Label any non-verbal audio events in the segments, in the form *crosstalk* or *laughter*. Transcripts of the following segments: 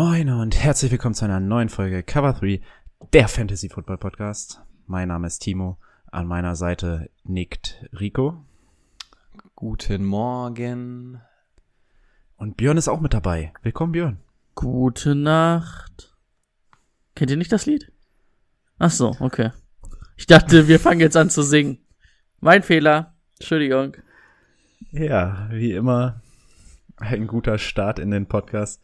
Moin und herzlich willkommen zu einer neuen Folge Cover 3, der Fantasy Football Podcast. Mein Name ist Timo, an meiner Seite nickt Rico. Guten Morgen. Und Björn ist auch mit dabei. Willkommen, Björn. Gute Nacht. Kennt ihr nicht das Lied? Ach so, okay. Ich dachte, wir fangen jetzt an zu singen. Mein Fehler. Entschuldigung. Ja, wie immer ein guter Start in den Podcast.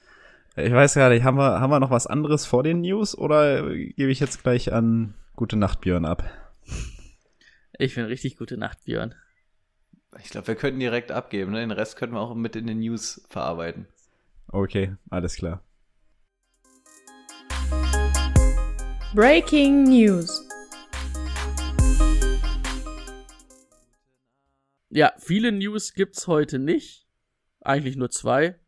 Ich weiß gar nicht, haben wir, haben wir noch was anderes vor den News oder gebe ich jetzt gleich an Gute Nacht Björn ab? Ich bin richtig gute Nacht, Björn. Ich glaube, wir könnten direkt abgeben. Ne? Den Rest könnten wir auch mit in den News verarbeiten. Okay, alles klar. Breaking News. Ja, viele News gibt's heute nicht. Eigentlich nur zwei.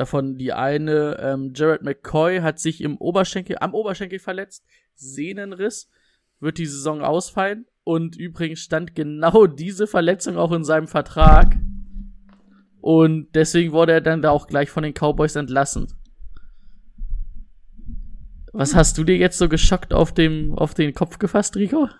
Davon die eine, ähm, Jared McCoy hat sich im Oberschenkel, am Oberschenkel verletzt, Sehnenriss, wird die Saison ausfallen. Und übrigens stand genau diese Verletzung auch in seinem Vertrag. Und deswegen wurde er dann da auch gleich von den Cowboys entlassen. Was hast du dir jetzt so geschockt auf, dem, auf den Kopf gefasst, Rico?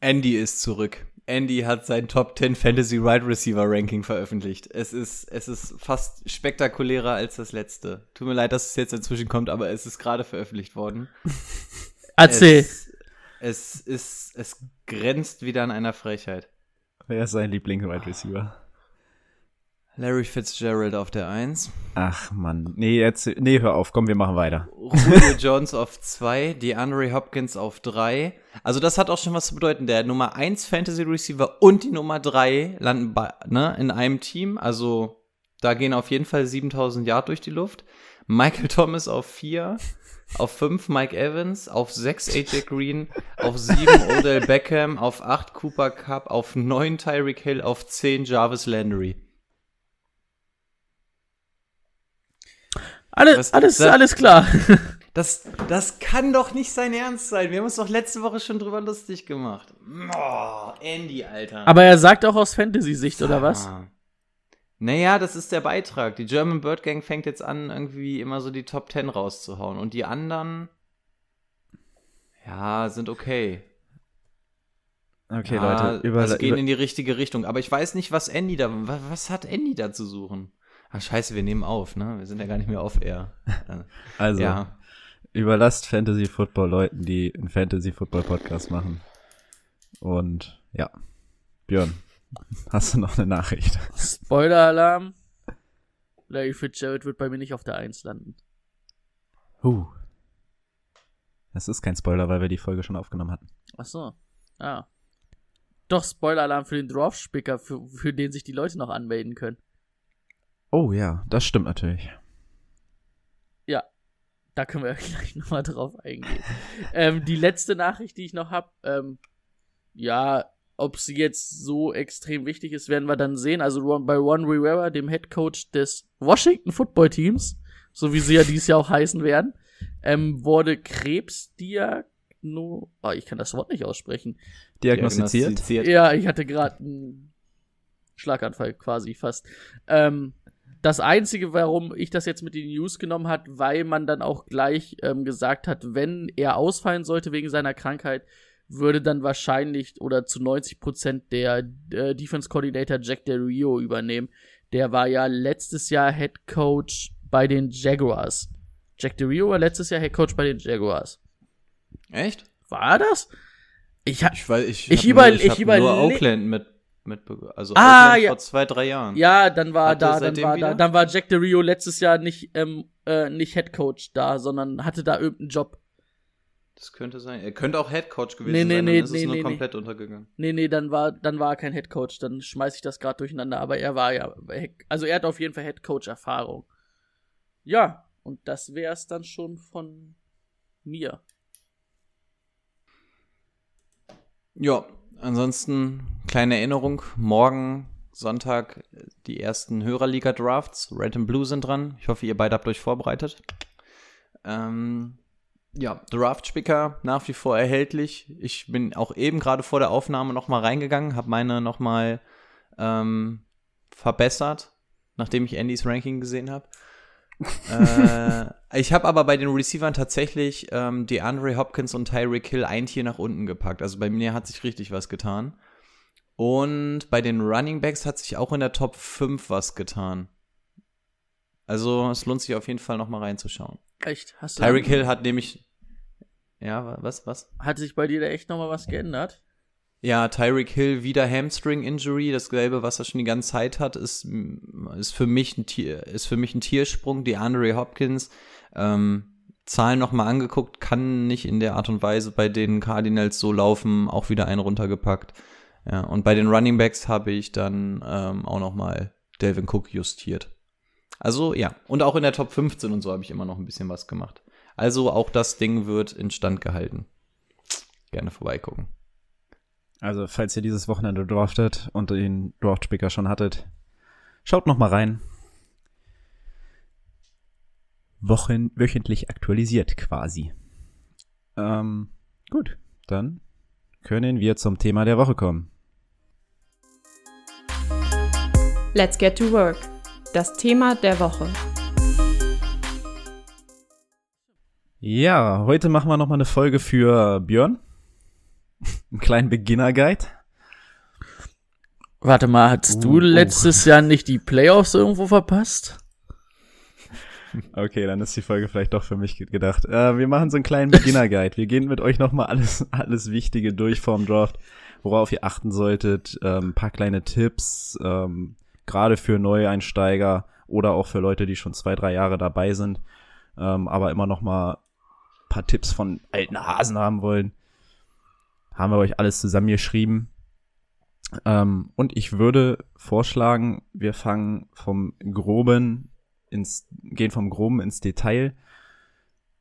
Andy ist zurück. Andy hat sein Top 10 Fantasy Wide right Receiver Ranking veröffentlicht. Es ist, es ist fast spektakulärer als das letzte. Tut mir leid, dass es jetzt inzwischen kommt, aber es ist gerade veröffentlicht worden. *laughs* Erzähl. Es, es ist, es grenzt wieder an einer Frechheit. Wer ist sein Liebling Wide Receiver? Larry Fitzgerald auf der 1. Ach man, nee, jetzt, nee, hör auf, komm, wir machen weiter. Julio Jones auf 2, DeAndre Hopkins auf 3. Also das hat auch schon was zu bedeuten. Der Nummer 1 Fantasy Receiver und die Nummer 3 landen bei, ne, in einem Team. Also da gehen auf jeden Fall 7000 Yard durch die Luft. Michael Thomas auf 4. Auf 5 Mike Evans, auf 6 AJ Green, auf 7 Odell Beckham, auf 8 Cooper Cup, auf 9 Tyreek Hill, auf 10 Jarvis Landry. Alles, Was, alles, das, alles klar. *laughs* Das, das kann doch nicht sein Ernst sein. Wir haben uns doch letzte Woche schon drüber lustig gemacht. Oh, Andy, Alter. Aber er sagt auch aus Fantasy-Sicht, oder was? Naja, das ist der Beitrag. Die German Bird Gang fängt jetzt an, irgendwie immer so die Top 10 rauszuhauen. Und die anderen, ja, sind okay. Okay, ja, Leute, über, das gehen in die richtige Richtung. Aber ich weiß nicht, was Andy da, was, was hat Andy da zu suchen? Ach, scheiße, wir nehmen auf, ne? Wir sind ja gar nicht mehr auf Air. *laughs* also, ja. überlasst Fantasy Football Leuten, die einen Fantasy Football Podcast machen. Und ja, Björn, hast du noch eine Nachricht? Spoiler-Alarm. Larry Fitzgerald wird bei mir nicht auf der 1 landen. Huh. Das ist kein Spoiler, weil wir die Folge schon aufgenommen hatten. Ach so. Ah. Doch Spoiler-Alarm für den Draft-Spicker, für, für den sich die Leute noch anmelden können. Oh ja, das stimmt natürlich. Ja, da können wir *laughs* gleich nochmal drauf eingehen. ähm, die letzte Nachricht, die ich noch habe, ähm, ja, ob sie jetzt so extrem wichtig ist, werden wir dann sehen. Also bei Ron Rivera, dem Head Coach des Washington Football Teams, so wie sie ja dieses Jahr auch heißen werden, ähm, wurde Krebsdiagno... Oh, ich kann das Wort nicht aussprechen. Diagnostiziert? Diagnostiziert. Ja, ich hatte gerade einen Schlaganfall quasi fast. Ähm, das Einzige, warum ich das jetzt mit den News genommen hat, weil man dann auch gleich ähm, gesagt hat, wenn er ausfallen sollte wegen seiner Krankheit, würde dann wahrscheinlich oder zu 90 Prozent der äh, Defense Coordinator Jack Del Rio übernehmen. Der war ja letztes Jahr Head Coach bei den Jaguars. Jack Del Rio war letztes Jahr Head Coach bei den Jaguars. Echt? War das? Ich, ha ich, weiß, ich, ich, ich, über, ich über nur Oakland mit mitbekommen. Also ah, ja. vor zwei, drei Jahren. Ja, dann war Hat da, dann war da, dann war Jack Del Rio letztes Jahr nicht, ähm, äh, nicht Head Coach da, sondern hatte da irgendeinen Job. Das könnte sein. Er könnte auch Head Coach gewesen nee, nee, sein, nee, dann ist nee, es nur nee, komplett untergegangen. Nee, nee, dann war, dann war er kein Head Coach, dann schmeiß ich das gerade durcheinander, aber er war ja, also er hat auf jeden Fall Head Coach Erfahrung. Ja, Und das wäre es dann schon von mir. Ja, ansonsten kleine Erinnerung. Morgen Sonntag die ersten Hörerliga-Drafts. Red and Blue sind dran. Ich hoffe, ihr beide habt euch vorbereitet. Ähm, ja, Draft-Spicker nach wie vor erhältlich. Ich bin auch eben gerade vor der Aufnahme nochmal reingegangen, habe meine nochmal ähm, verbessert, nachdem ich Andys Ranking gesehen habe. Äh, ich habe aber bei den Receivern tatsächlich ähm, DeAndre Hopkins und Tyreek Hill ein Tier nach unten gepackt. Also bei mir hat sich richtig was getan. Und bei den Running Backs hat sich auch in der Top 5 was getan. Also es lohnt sich auf jeden Fall nochmal reinzuschauen. Echt? Hast du Tyreek Hill hat nämlich. Ja, was, was? Hat sich bei dir da echt nochmal was geändert? Ja, Tyreek Hill wieder Hamstring Injury, dasselbe, was er schon die ganze Zeit hat, ist, ist für mich ein Tier, ist für mich ein Tiersprung. Die Andre Hopkins, ähm, Zahlen nochmal angeguckt, kann nicht in der Art und Weise bei den Cardinals so laufen, auch wieder einen runtergepackt. Ja, und bei den Running Backs habe ich dann ähm, auch nochmal Delvin Cook justiert. Also ja, und auch in der Top 15 und so habe ich immer noch ein bisschen was gemacht. Also auch das Ding wird instand gehalten. Gerne vorbeigucken. Also, falls ihr dieses Wochenende draftet und den Draft-Spicker schon hattet, schaut noch mal rein. Wochen, wöchentlich aktualisiert quasi. Ähm, gut, dann können wir zum Thema der Woche kommen. Let's get to work. Das Thema der Woche. Ja, heute machen wir noch mal eine Folge für Björn. Einen kleinen Beginner-Guide. Warte mal, hattest Uh, du oh. letztes Jahr nicht die Playoffs irgendwo verpasst? Okay, dann ist die Folge vielleicht doch für mich ge- gedacht. Äh, wir machen so einen kleinen Beginner-Guide. Wir gehen mit euch noch mal alles, *laughs* alles Wichtige durch vorm Draft, worauf ihr achten solltet. Ähm, ein paar kleine Tipps, ähm, gerade für Neueinsteiger oder auch für Leute, die schon zwei, drei Jahre dabei sind, ähm, aber immer noch mal ein paar Tipps von alten Hasen haben wollen. Haben wir euch alles zusammengeschrieben. Ähm, und ich würde vorschlagen, wir fangen vom Groben ins, gehen vom Groben ins Detail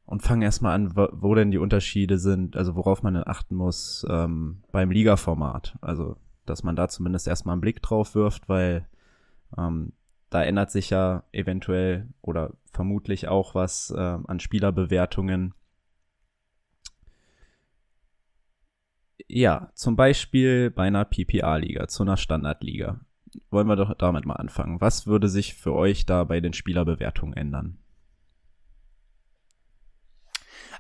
und fangen erstmal an, wo, wo denn die Unterschiede sind, also worauf man denn achten muss ähm, beim Liga-Format. Also, dass man da zumindest erstmal einen Blick drauf wirft, weil ähm, da ändert sich ja eventuell oder vermutlich auch was äh, an Spielerbewertungen. Ja, zum Beispiel bei einer PPA-Liga, zu einer Standardliga. Wollen wir doch damit mal anfangen. Was würde sich für euch da bei den Spielerbewertungen ändern?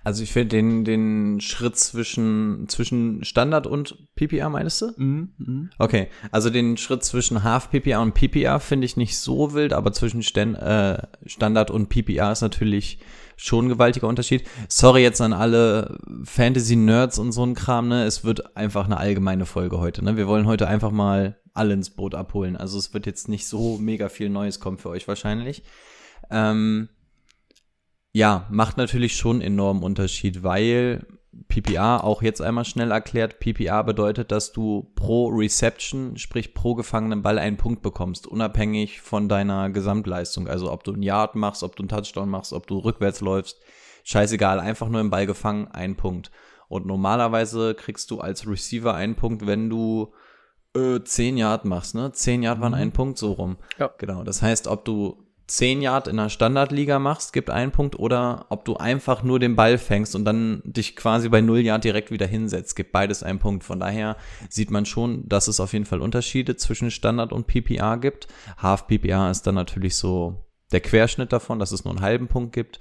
Also ich finde den, den Schritt zwischen, zwischen Standard und PPA, meinst du? Mhm. Okay, also den Schritt zwischen Half PPA und PPA finde ich nicht so wild, aber zwischen Stan äh, Standard und PPA ist natürlich schon ein gewaltiger Unterschied. Sorry jetzt an alle Fantasy-Nerds und so ein Kram, ne? Es wird einfach eine allgemeine Folge heute, ne? Wir wollen heute einfach mal alle ins Boot abholen. Also es wird jetzt nicht so mega viel Neues kommen für euch wahrscheinlich. Ähm, ja, macht natürlich schon enormen Unterschied, weil PPA auch jetzt einmal schnell erklärt, PPA bedeutet, dass du pro Reception, sprich pro gefangenen Ball einen Punkt bekommst, unabhängig von deiner Gesamtleistung. Also ob du einen Yard machst, ob du einen Touchdown machst, ob du rückwärts läufst, scheißegal, einfach nur im Ball gefangen, ein Punkt. Und normalerweise kriegst du als Receiver einen Punkt, wenn du äh, 10 Yard machst, ne? 10 Yard waren ein Punkt so rum. Ja. Genau. Das heißt, ob du 10 Yard in der Standardliga machst, gibt einen Punkt, oder ob du einfach nur den Ball fängst und dann dich quasi bei 0 Yard direkt wieder hinsetzt, gibt beides einen Punkt. Von daher sieht man schon, dass es auf jeden Fall Unterschiede zwischen Standard und PPA gibt. Half PPA ist dann natürlich so der Querschnitt davon, dass es nur einen halben Punkt gibt.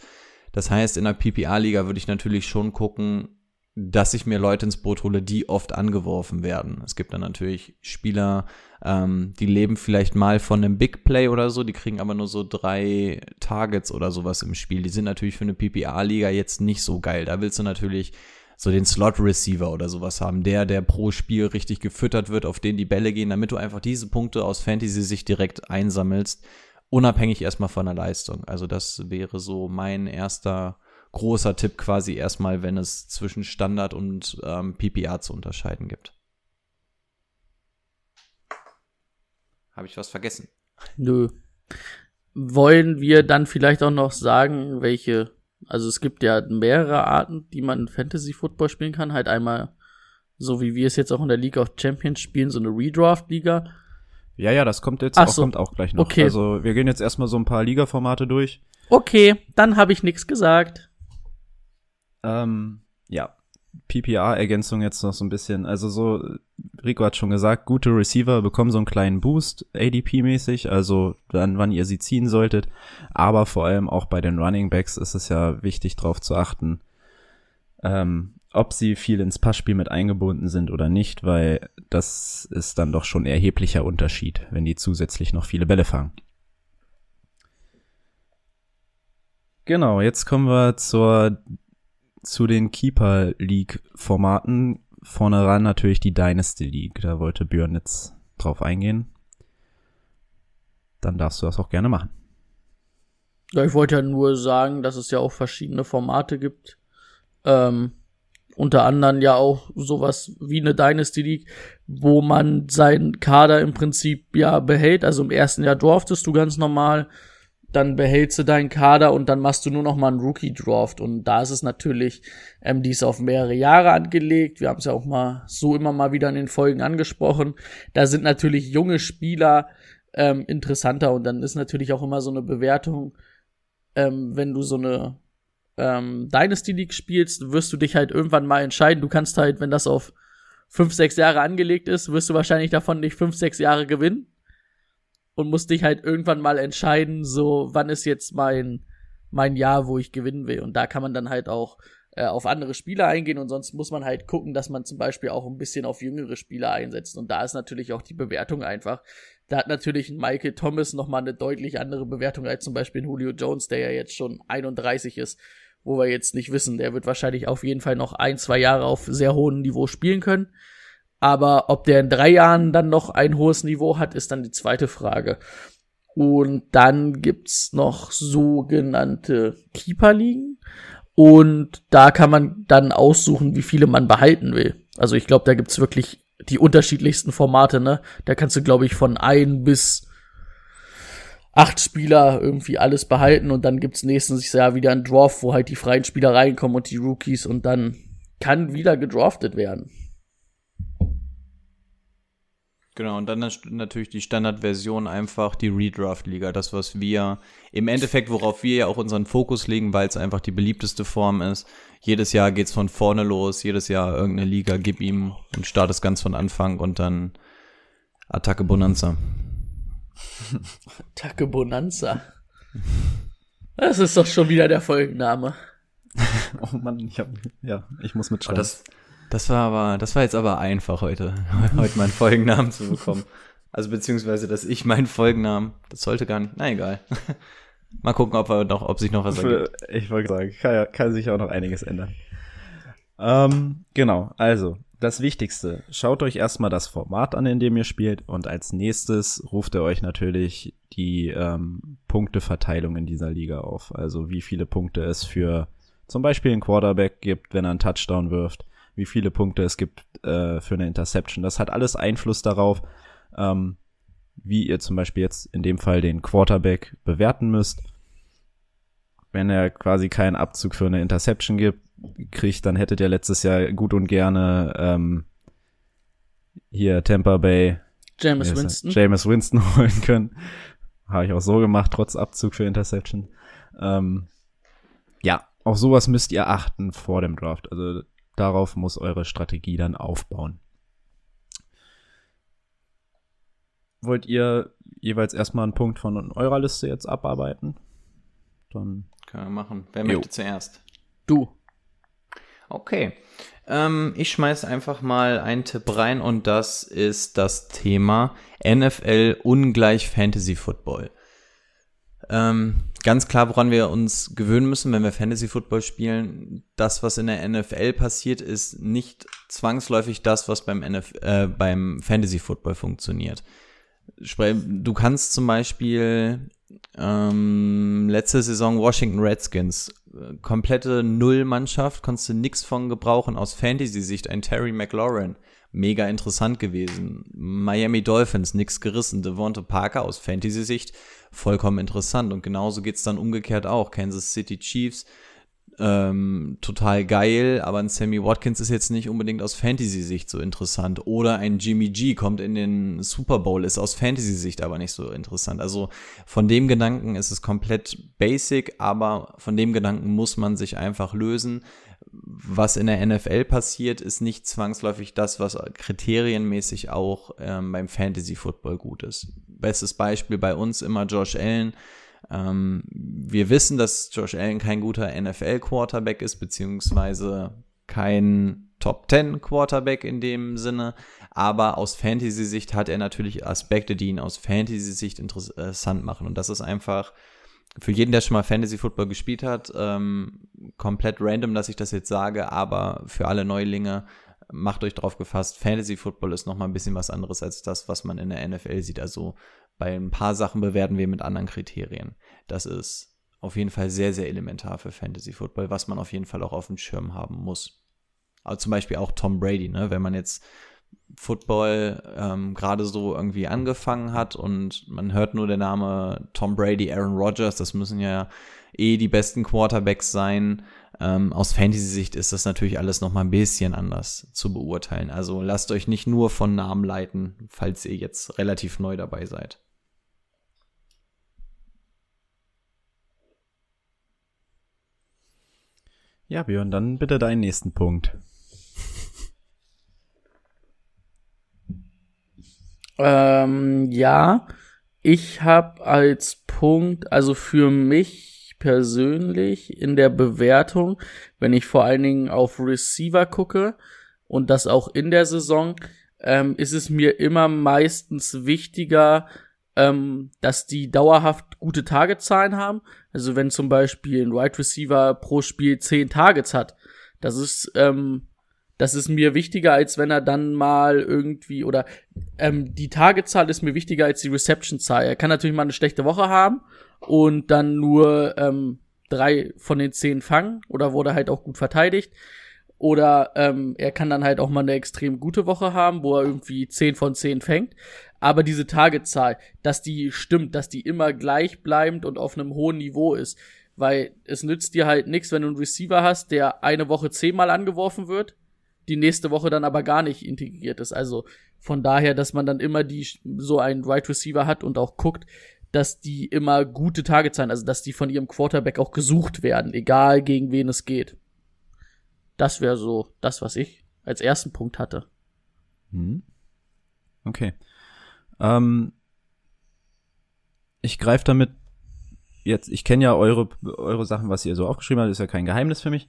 Das heißt, in der PPA-Liga würde ich natürlich schon gucken, dass ich mir Leute ins Boot hole, die oft angeworfen werden. Es gibt dann natürlich Spieler, ähm, die leben vielleicht mal von einem Big Play oder so, die kriegen aber nur so drei Targets oder sowas im Spiel. Die sind natürlich für eine PPA-Liga jetzt nicht so geil. Da willst du natürlich so den Slot-Receiver oder sowas haben, der, der pro Spiel richtig gefüttert wird, auf den die Bälle gehen, damit du einfach diese Punkte aus Fantasy-Sicht direkt einsammelst, unabhängig erstmal von der Leistung. Also das wäre so mein erster großer Tipp quasi erstmal, wenn es zwischen Standard und ähm, PPA zu unterscheiden gibt. Habe ich was vergessen? Nö. wollen wir dann vielleicht auch noch sagen, welche, also es gibt ja mehrere Arten, die man Fantasy Football spielen kann. Halt einmal, so wie wir es jetzt auch in der League of Champions spielen, so eine Redraft-Liga. Ja, ja, das kommt jetzt Ach auch, so. kommt auch gleich noch. Okay. Also wir gehen jetzt erstmal so ein paar Liga-Formate durch. Okay, dann habe ich nichts gesagt. Ähm, ja, PPR-Ergänzung jetzt noch so ein bisschen. Also so, Rico hat schon gesagt, gute Receiver bekommen so einen kleinen Boost, ADP-mäßig, also dann, wann ihr sie ziehen solltet. Aber vor allem auch bei den Running Backs ist es ja wichtig, darauf zu achten, ähm, ob sie viel ins Passspiel mit eingebunden sind oder nicht, weil das ist dann doch schon erheblicher Unterschied, wenn die zusätzlich noch viele Bälle fangen. Genau, jetzt kommen wir zur zu den Keeper League Formaten. Vorne ran natürlich die Dynasty League. Da wollte Björn jetzt drauf eingehen. Dann darfst du das auch gerne machen. Ja, ich wollte ja nur sagen, dass es ja auch verschiedene Formate gibt. Ähm, unter anderem ja auch sowas wie eine Dynasty League, wo man seinen Kader im Prinzip ja behält. Also im ersten Jahr draftest du ganz normal, dann behältst du deinen Kader und dann machst du nur noch mal einen Rookie-Draft. Und da ist es natürlich, ähm, die ist auf mehrere Jahre angelegt. Wir haben es ja auch mal so immer mal wieder in den Folgen angesprochen. Da sind natürlich junge Spieler ähm, interessanter und dann ist natürlich auch immer so eine Bewertung, ähm, wenn du so eine ähm, Dynasty League spielst, wirst du dich halt irgendwann mal entscheiden. Du kannst halt, wenn das auf fünf, sechs Jahre angelegt ist, wirst du wahrscheinlich davon nicht fünf, sechs Jahre gewinnen und musst dich halt irgendwann mal entscheiden, so wann ist jetzt mein mein Jahr, wo ich gewinnen will. Und da kann man dann halt auch äh, auf andere Spieler eingehen und sonst muss man halt gucken, dass man zum Beispiel auch ein bisschen auf jüngere Spieler einsetzt. Und da ist natürlich auch die Bewertung einfach. Da hat natürlich ein Michael Thomas nochmal eine deutlich andere Bewertung als zum Beispiel ein Julio Jones, der ja jetzt schon 31 ist, wo wir jetzt nicht wissen. Der wird wahrscheinlich auf jeden Fall noch ein, zwei Jahre auf sehr hohem Niveau spielen können. Aber ob der in drei Jahren dann noch ein hohes Niveau hat, ist dann die zweite Frage. Und dann gibt's noch sogenannte Keeper-Ligen. Und da kann man dann aussuchen, wie viele man behalten will. Also ich glaube, da gibt's wirklich die unterschiedlichsten Formate, ne? Da kannst du, glaube ich, von ein bis acht Spieler irgendwie alles behalten und dann gibt's nächstes Jahr wieder ein Draft, wo halt die freien Spieler reinkommen und die Rookies und dann kann wieder gedraftet werden. Genau, und dann nat- natürlich die Standardversion einfach die Redraft-Liga. Das, was wir im Endeffekt, worauf wir ja auch unseren Fokus legen, weil es einfach die beliebteste Form ist. Jedes Jahr geht's von vorne los, jedes Jahr irgendeine Liga, gib ihm und startest ganz von Anfang und dann Attacke Bonanza. *laughs* Attacke Bonanza. Das ist doch schon wieder der Folgenname. *laughs* Oh Mann, ich hab, ja, ich muss Oh, mitschreiben. das, das war aber, das war jetzt aber einfach heute, *laughs* heute meinen Folgennamen zu bekommen. Also beziehungsweise, dass ich meinen Folgennamen, das sollte gar nicht, na egal. *laughs* Mal gucken, ob, er noch, ob sich noch was ergibt. Für, ich wollte sagen, kann, ja- kann sich auch noch einiges ändern. Ähm, genau, also, das Wichtigste. Schaut euch erstmal das Format an, in dem ihr spielt und als nächstes ruft ihr euch natürlich die ähm, Punkteverteilung in dieser Liga auf. Also wie viele Punkte es für zum Beispiel einen Quarterback gibt, wenn er einen Touchdown wirft, wie viele Punkte es gibt äh, für eine Interception. Das hat alles Einfluss darauf, ähm, wie ihr zum Beispiel jetzt in dem Fall den Quarterback bewerten müsst wenn er quasi keinen Abzug für eine Interception gibt, kriegt, dann hättet ihr letztes Jahr gut und gerne ähm, hier Tampa Bay James? Winston. Jameis Winston *laughs* holen können. Habe ich auch so gemacht, trotz Abzug für Interception. Ähm, ja, auf sowas müsst ihr achten vor dem Draft. Also darauf muss eure Strategie dann aufbauen. Wollt ihr jeweils erstmal einen Punkt von eurer Liste jetzt abarbeiten? Dann Können wir machen. Wer Jo. möchte zuerst? du. Okay. Ähm, ich schmeiß einfach mal einen Tipp rein und das ist das Thema NFL ungleich Fantasy Football. Ähm, ganz klar, woran wir uns gewöhnen müssen, wenn wir Fantasy Football spielen, das, was in der NFL passiert, ist nicht zwangsläufig das, was beim, NF äh, beim Fantasy Football funktioniert. Du kannst zum Beispiel ähm, letzte Saison Washington Redskins, äh, komplette Nullmannschaft, konntest du nix von gebrauchen aus Fantasy-Sicht. Ein Terry McLaurin mega interessant gewesen. Miami Dolphins, nix gerissen. Devonta Parker aus Fantasy-Sicht vollkommen interessant. Und genauso geht's dann umgekehrt auch. Kansas City Chiefs, ähm, total geil, aber ein Sammy Watkins ist jetzt nicht unbedingt aus Fantasy-Sicht so interessant. Oder ein Jimmy G kommt in den Super Bowl, ist aus Fantasy-Sicht aber nicht so interessant. Also von dem Gedanken ist es komplett basic, aber von dem Gedanken muss man sich einfach lösen. Was in der NFL passiert, ist nicht zwangsläufig das, was kriterienmäßig auch ähm, beim Fantasy-Football gut ist. Bestes Beispiel bei uns immer Josh Allen ähm, wir wissen, dass Josh Allen kein guter NFL-Quarterback ist, beziehungsweise kein Top 10 Quarterback in dem Sinne, aber aus Fantasy-Sicht hat er natürlich Aspekte, die ihn aus Fantasy-Sicht interessant machen. Und das ist einfach für jeden, der schon mal Fantasy Football gespielt hat, ähm, komplett random, dass ich das jetzt sage, aber für alle Neulinge macht euch drauf gefasst, Fantasy Football ist noch mal ein bisschen was anderes als das, was man in der NFL sieht. Also bei ein paar Sachen bewerten wir mit anderen Kriterien. Das ist auf jeden Fall sehr, sehr elementar für Fantasy Football, was man auf jeden Fall auch auf dem Schirm haben muss. Aber zum Beispiel auch Tom Brady, ne? Wenn man jetzt Football ähm, gerade so irgendwie angefangen hat und man hört nur der Name Tom Brady, Aaron Rodgers, das müssen ja eh die besten Quarterbacks sein. Ähm, aus Fantasy-Sicht ist das natürlich alles noch mal ein bisschen anders zu beurteilen. Also lasst euch nicht nur von Namen leiten, falls ihr jetzt relativ neu dabei seid. Ja, Björn, dann bitte deinen nächsten Punkt. Ähm, ja, ich habe als Punkt, also für mich persönlich in der Bewertung, wenn ich vor allen Dingen auf Receiver gucke und das auch in der Saison, ähm, ist es mir immer meistens wichtiger, ähm, dass die dauerhaft gute Targetzahlen haben. Also wenn zum Beispiel ein Wide Receiver pro Spiel zehn Targets hat, das ist ähm, das ist mir wichtiger, als wenn er dann mal irgendwie oder ähm, die Targetzahl ist mir wichtiger als die Reception-Zahl. Er kann natürlich mal eine schlechte Woche haben und dann nur ähm, drei von den zehn fangen oder wurde halt auch gut verteidigt. Oder ähm, er kann dann halt auch mal eine extrem gute Woche haben, wo er irgendwie zehn von zehn fängt. Aber diese Targetzahl, dass die stimmt, dass die immer gleichbleibend und auf einem hohen Niveau ist. Weil es nützt dir halt nichts, wenn du einen Receiver hast, der eine Woche zehnmal angeworfen wird die nächste Woche dann aber gar nicht integriert ist. Also von daher, dass man dann immer die so einen Right Receiver hat und auch guckt, dass die immer gute Tage zahlen, also dass die von ihrem Quarterback auch gesucht werden, egal gegen wen es geht. Das wäre so das, was ich als ersten Punkt hatte. Hm. Okay. Ähm, ich greife damit jetzt, ich kenne ja eure, eure Sachen, was ihr so aufgeschrieben habt, ist ja kein Geheimnis für mich.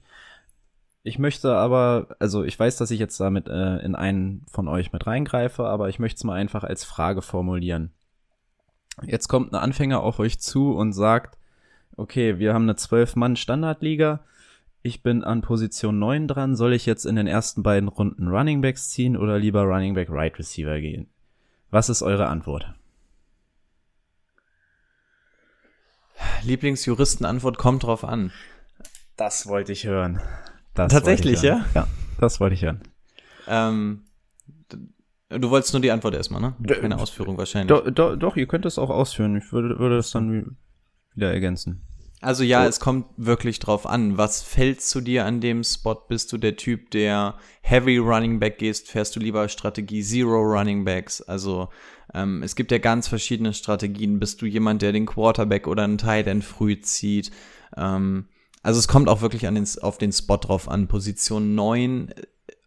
Ich möchte aber, also ich weiß, dass ich jetzt damit äh, in einen von euch mit reingreife, aber ich möchte es mal einfach als Frage formulieren. Jetzt kommt ein Anfänger auf euch zu und sagt, okay, wir haben eine 12-Mann-Standardliga, ich bin an Position 9 dran, soll ich jetzt in den ersten beiden Runden Running Backs ziehen oder lieber Running Back Right Receiver gehen? Was ist eure Antwort? Lieblingsjuristenantwort kommt drauf an. Das wollte ich hören. Das Tatsächlich, ja? Ja, das wollte ich hören. Ähm, du wolltest nur die Antwort erstmal, ne? Keine Ausführung wahrscheinlich. Do, do, doch, ihr könnt es auch ausführen. Ich würde, würde das dann wieder ergänzen. Also ja, so. es kommt wirklich drauf an. Was fällt zu dir an dem Spot? Bist du der Typ, der Heavy Running Back gehst? Fährst du lieber Strategie Zero Running Backs? Also ähm, es gibt ja ganz verschiedene Strategien. Bist du jemand, der den Quarterback oder einen Tight End früh zieht? Ähm, also es kommt auch wirklich an den, auf den Spot drauf an. Position 9,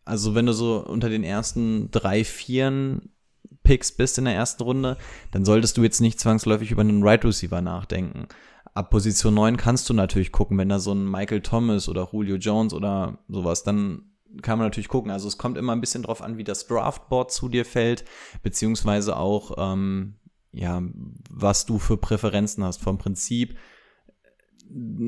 also wenn du so unter den ersten drei, vieren Picks bist in der ersten Runde, dann solltest du jetzt nicht zwangsläufig über einen Right Receiver nachdenken. Ab Position 9 kannst du natürlich gucken, wenn da so ein Michael Thomas oder Julio Jones oder sowas, dann kann man natürlich gucken. Also es kommt immer ein bisschen drauf an, wie das Draftboard zu dir fällt, beziehungsweise auch, ähm, ja, was du für Präferenzen hast. Vom Prinzip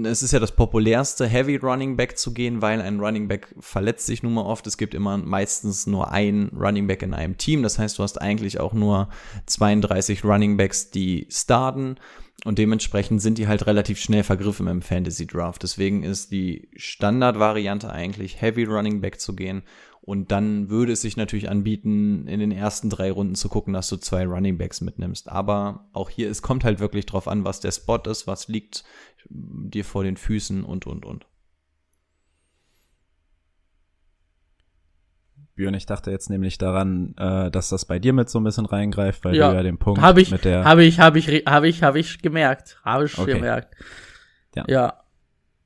es ist ja das populärste, Heavy Running Back zu gehen, weil ein Running Back verletzt sich nun mal oft. Es gibt immer meistens nur ein Running Back in einem Team. Das heißt, du hast eigentlich auch nur 32 Running Backs, die starten. Und dementsprechend sind die halt relativ schnell vergriffen im Fantasy Draft. Deswegen ist die Standardvariante eigentlich Heavy Running Back zu gehen Und dann würde es sich natürlich anbieten, in den ersten drei Runden zu gucken, dass du zwei Running Backs mitnimmst. Aber auch hier, es kommt halt wirklich drauf an, was der Spot ist, was liegt dir vor den Füßen und, und, und. Björn, ich dachte jetzt nämlich daran, äh, dass das bei dir mit so ein bisschen reingreift, weil Ja, du ja den Punkt Habe ich, mit der habe ich, habe ich, habe ich, habe ich gemerkt. Habe ich Okay. gemerkt. Ja. ja.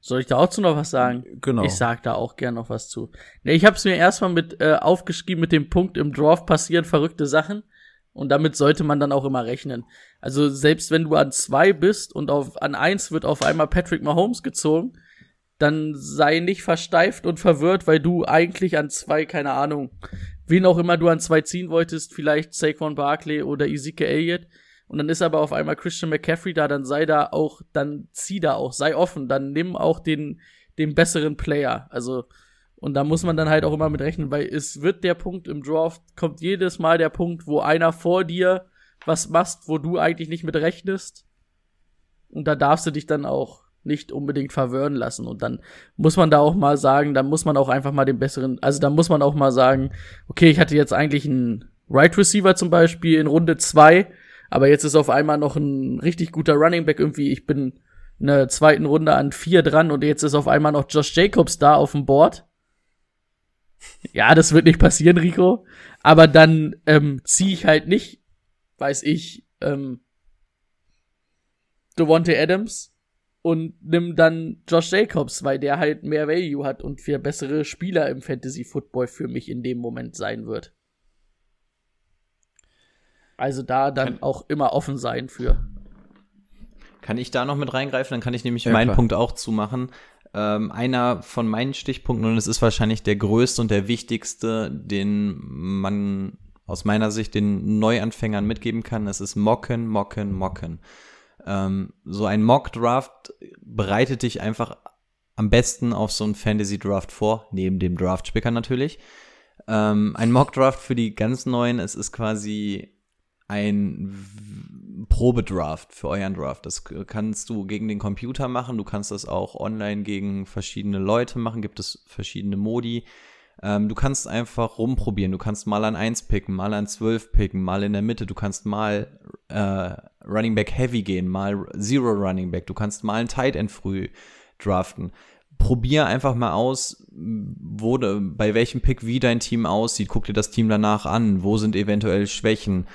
Soll ich da auch zu noch was sagen? genau. Ich sag da auch gern noch was zu. Nee, ich habe es mir erstmal mit äh, aufgeschrieben mit dem Punkt im Draft passieren verrückte Sachen und damit sollte man dann auch immer rechnen. Also selbst wenn du an zwei bist und auf an eins wird auf einmal Patrick Mahomes gezogen, dann sei nicht versteift und verwirrt, weil du eigentlich an zwei, keine Ahnung, wen auch immer du an zwei ziehen wolltest, vielleicht Saquon Barkley oder Ezekiel Elliott. Und dann ist aber auf einmal Christian McCaffrey da, dann sei da auch, dann zieh da auch, sei offen, dann nimm auch den, den besseren Player. Also, und da muss man dann halt auch immer mit rechnen, weil es wird der Punkt im Draft, kommt jedes Mal der Punkt, wo einer vor dir was machst, wo du eigentlich nicht mit rechnest. Und da darfst du dich dann auch nicht unbedingt verwirren lassen. Und dann muss man da auch mal sagen, dann muss man auch einfach mal den besseren, also da muss man auch mal sagen, okay, ich hatte jetzt eigentlich einen Right Receiver zum Beispiel in Runde zwei, aber jetzt ist auf einmal noch ein richtig guter Running Back irgendwie. Ich bin in der zweiten Runde an vier dran und jetzt ist auf einmal noch Josh Jacobs da auf dem Board. Ja, das wird nicht passieren, Rico. Aber dann ähm, ziehe ich halt nicht, weiß ich, ähm, Devontae Adams und nimm dann Josh Jacobs, weil der halt mehr Value hat und viel bessere Spieler im Fantasy Football für mich in dem Moment sein wird. Also da dann auch immer offen sein für. Kann ich da noch mit reingreifen? Dann kann ich nämlich Ja, meinen klar. Punkt auch zumachen. Ähm, einer von meinen Stichpunkten, und es ist wahrscheinlich der größte und der wichtigste, den man aus meiner Sicht den Neuanfängern mitgeben kann, es ist Mocken, Mocken, Mocken. Ähm, so ein Mock-Draft bereitet dich einfach am besten auf so einen Fantasy-Draft vor, neben dem Draft-Spicker natürlich. Ähm, ein Mock-Draft für die ganz Neuen, es ist quasi ein Probedraft für euren Draft. Das kannst du gegen den Computer machen, du kannst das auch online gegen verschiedene Leute machen, gibt es verschiedene Modi. Ähm, du kannst einfach rumprobieren, du kannst mal an 1 picken, mal an 12 picken, mal in der Mitte, du kannst mal äh, Running Back Heavy gehen, mal Zero Running Back, du kannst mal ein Tight End früh draften. Probier einfach mal aus, wo, de- bei welchem Pick wie dein Team aussieht. Guck dir das Team danach an. Wo sind eventuell Schwächen?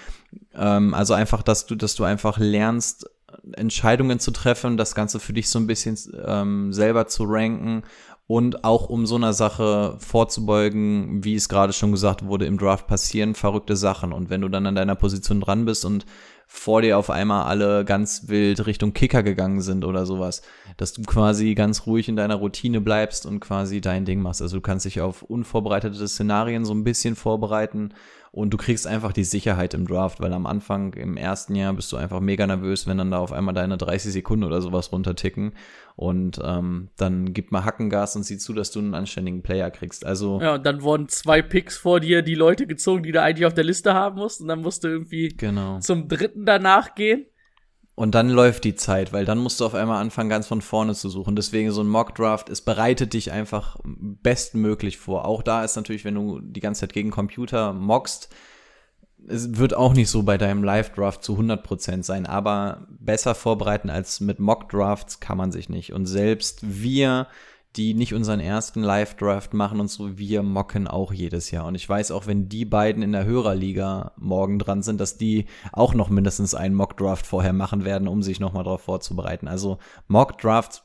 Ähm, also einfach, dass du, dass du einfach lernst, Entscheidungen zu treffen, das Ganze für dich so ein bisschen ähm, selber zu ranken und auch um so einer Sache vorzubeugen, wie es gerade schon gesagt wurde, im Draft passieren verrückte Sachen. Und wenn du dann an deiner Position dran bist und vor dir auf einmal alle ganz wild Richtung Kicker gegangen sind oder sowas, dass du quasi ganz ruhig in deiner Routine bleibst und quasi dein Ding machst. Also du kannst dich auf unvorbereitete Szenarien so ein bisschen vorbereiten und du kriegst einfach die Sicherheit im Draft, weil am Anfang im ersten Jahr bist du einfach mega nervös, wenn dann da auf einmal deine 30 Sekunden oder sowas runterticken und ähm, dann gib mal Hackengas und sieh zu, dass du einen anständigen Player kriegst. Also Ja, und dann wurden zwei Picks vor dir die Leute gezogen, die du eigentlich auf der Liste haben musst. Und dann musst du irgendwie genau. zum dritten danach gehen. Und dann läuft die Zeit, weil dann musst du auf einmal anfangen, ganz von vorne zu suchen. Deswegen so ein Mock-Draft, es bereitet dich einfach bestmöglich vor. Auch da ist natürlich, wenn du die ganze Zeit gegen Computer mockst, es wird auch nicht so bei deinem Live-Draft zu 100% sein, aber besser vorbereiten als mit Mock-Drafts kann man sich nicht. Und selbst wir, die nicht unseren ersten Live-Draft machen und so, wir mocken auch jedes Jahr. Und ich weiß auch, wenn die beiden in der Hörerliga morgen dran sind, dass die auch noch mindestens einen Mock-Draft vorher machen werden, um sich nochmal darauf vorzubereiten. Also Mock-Drafts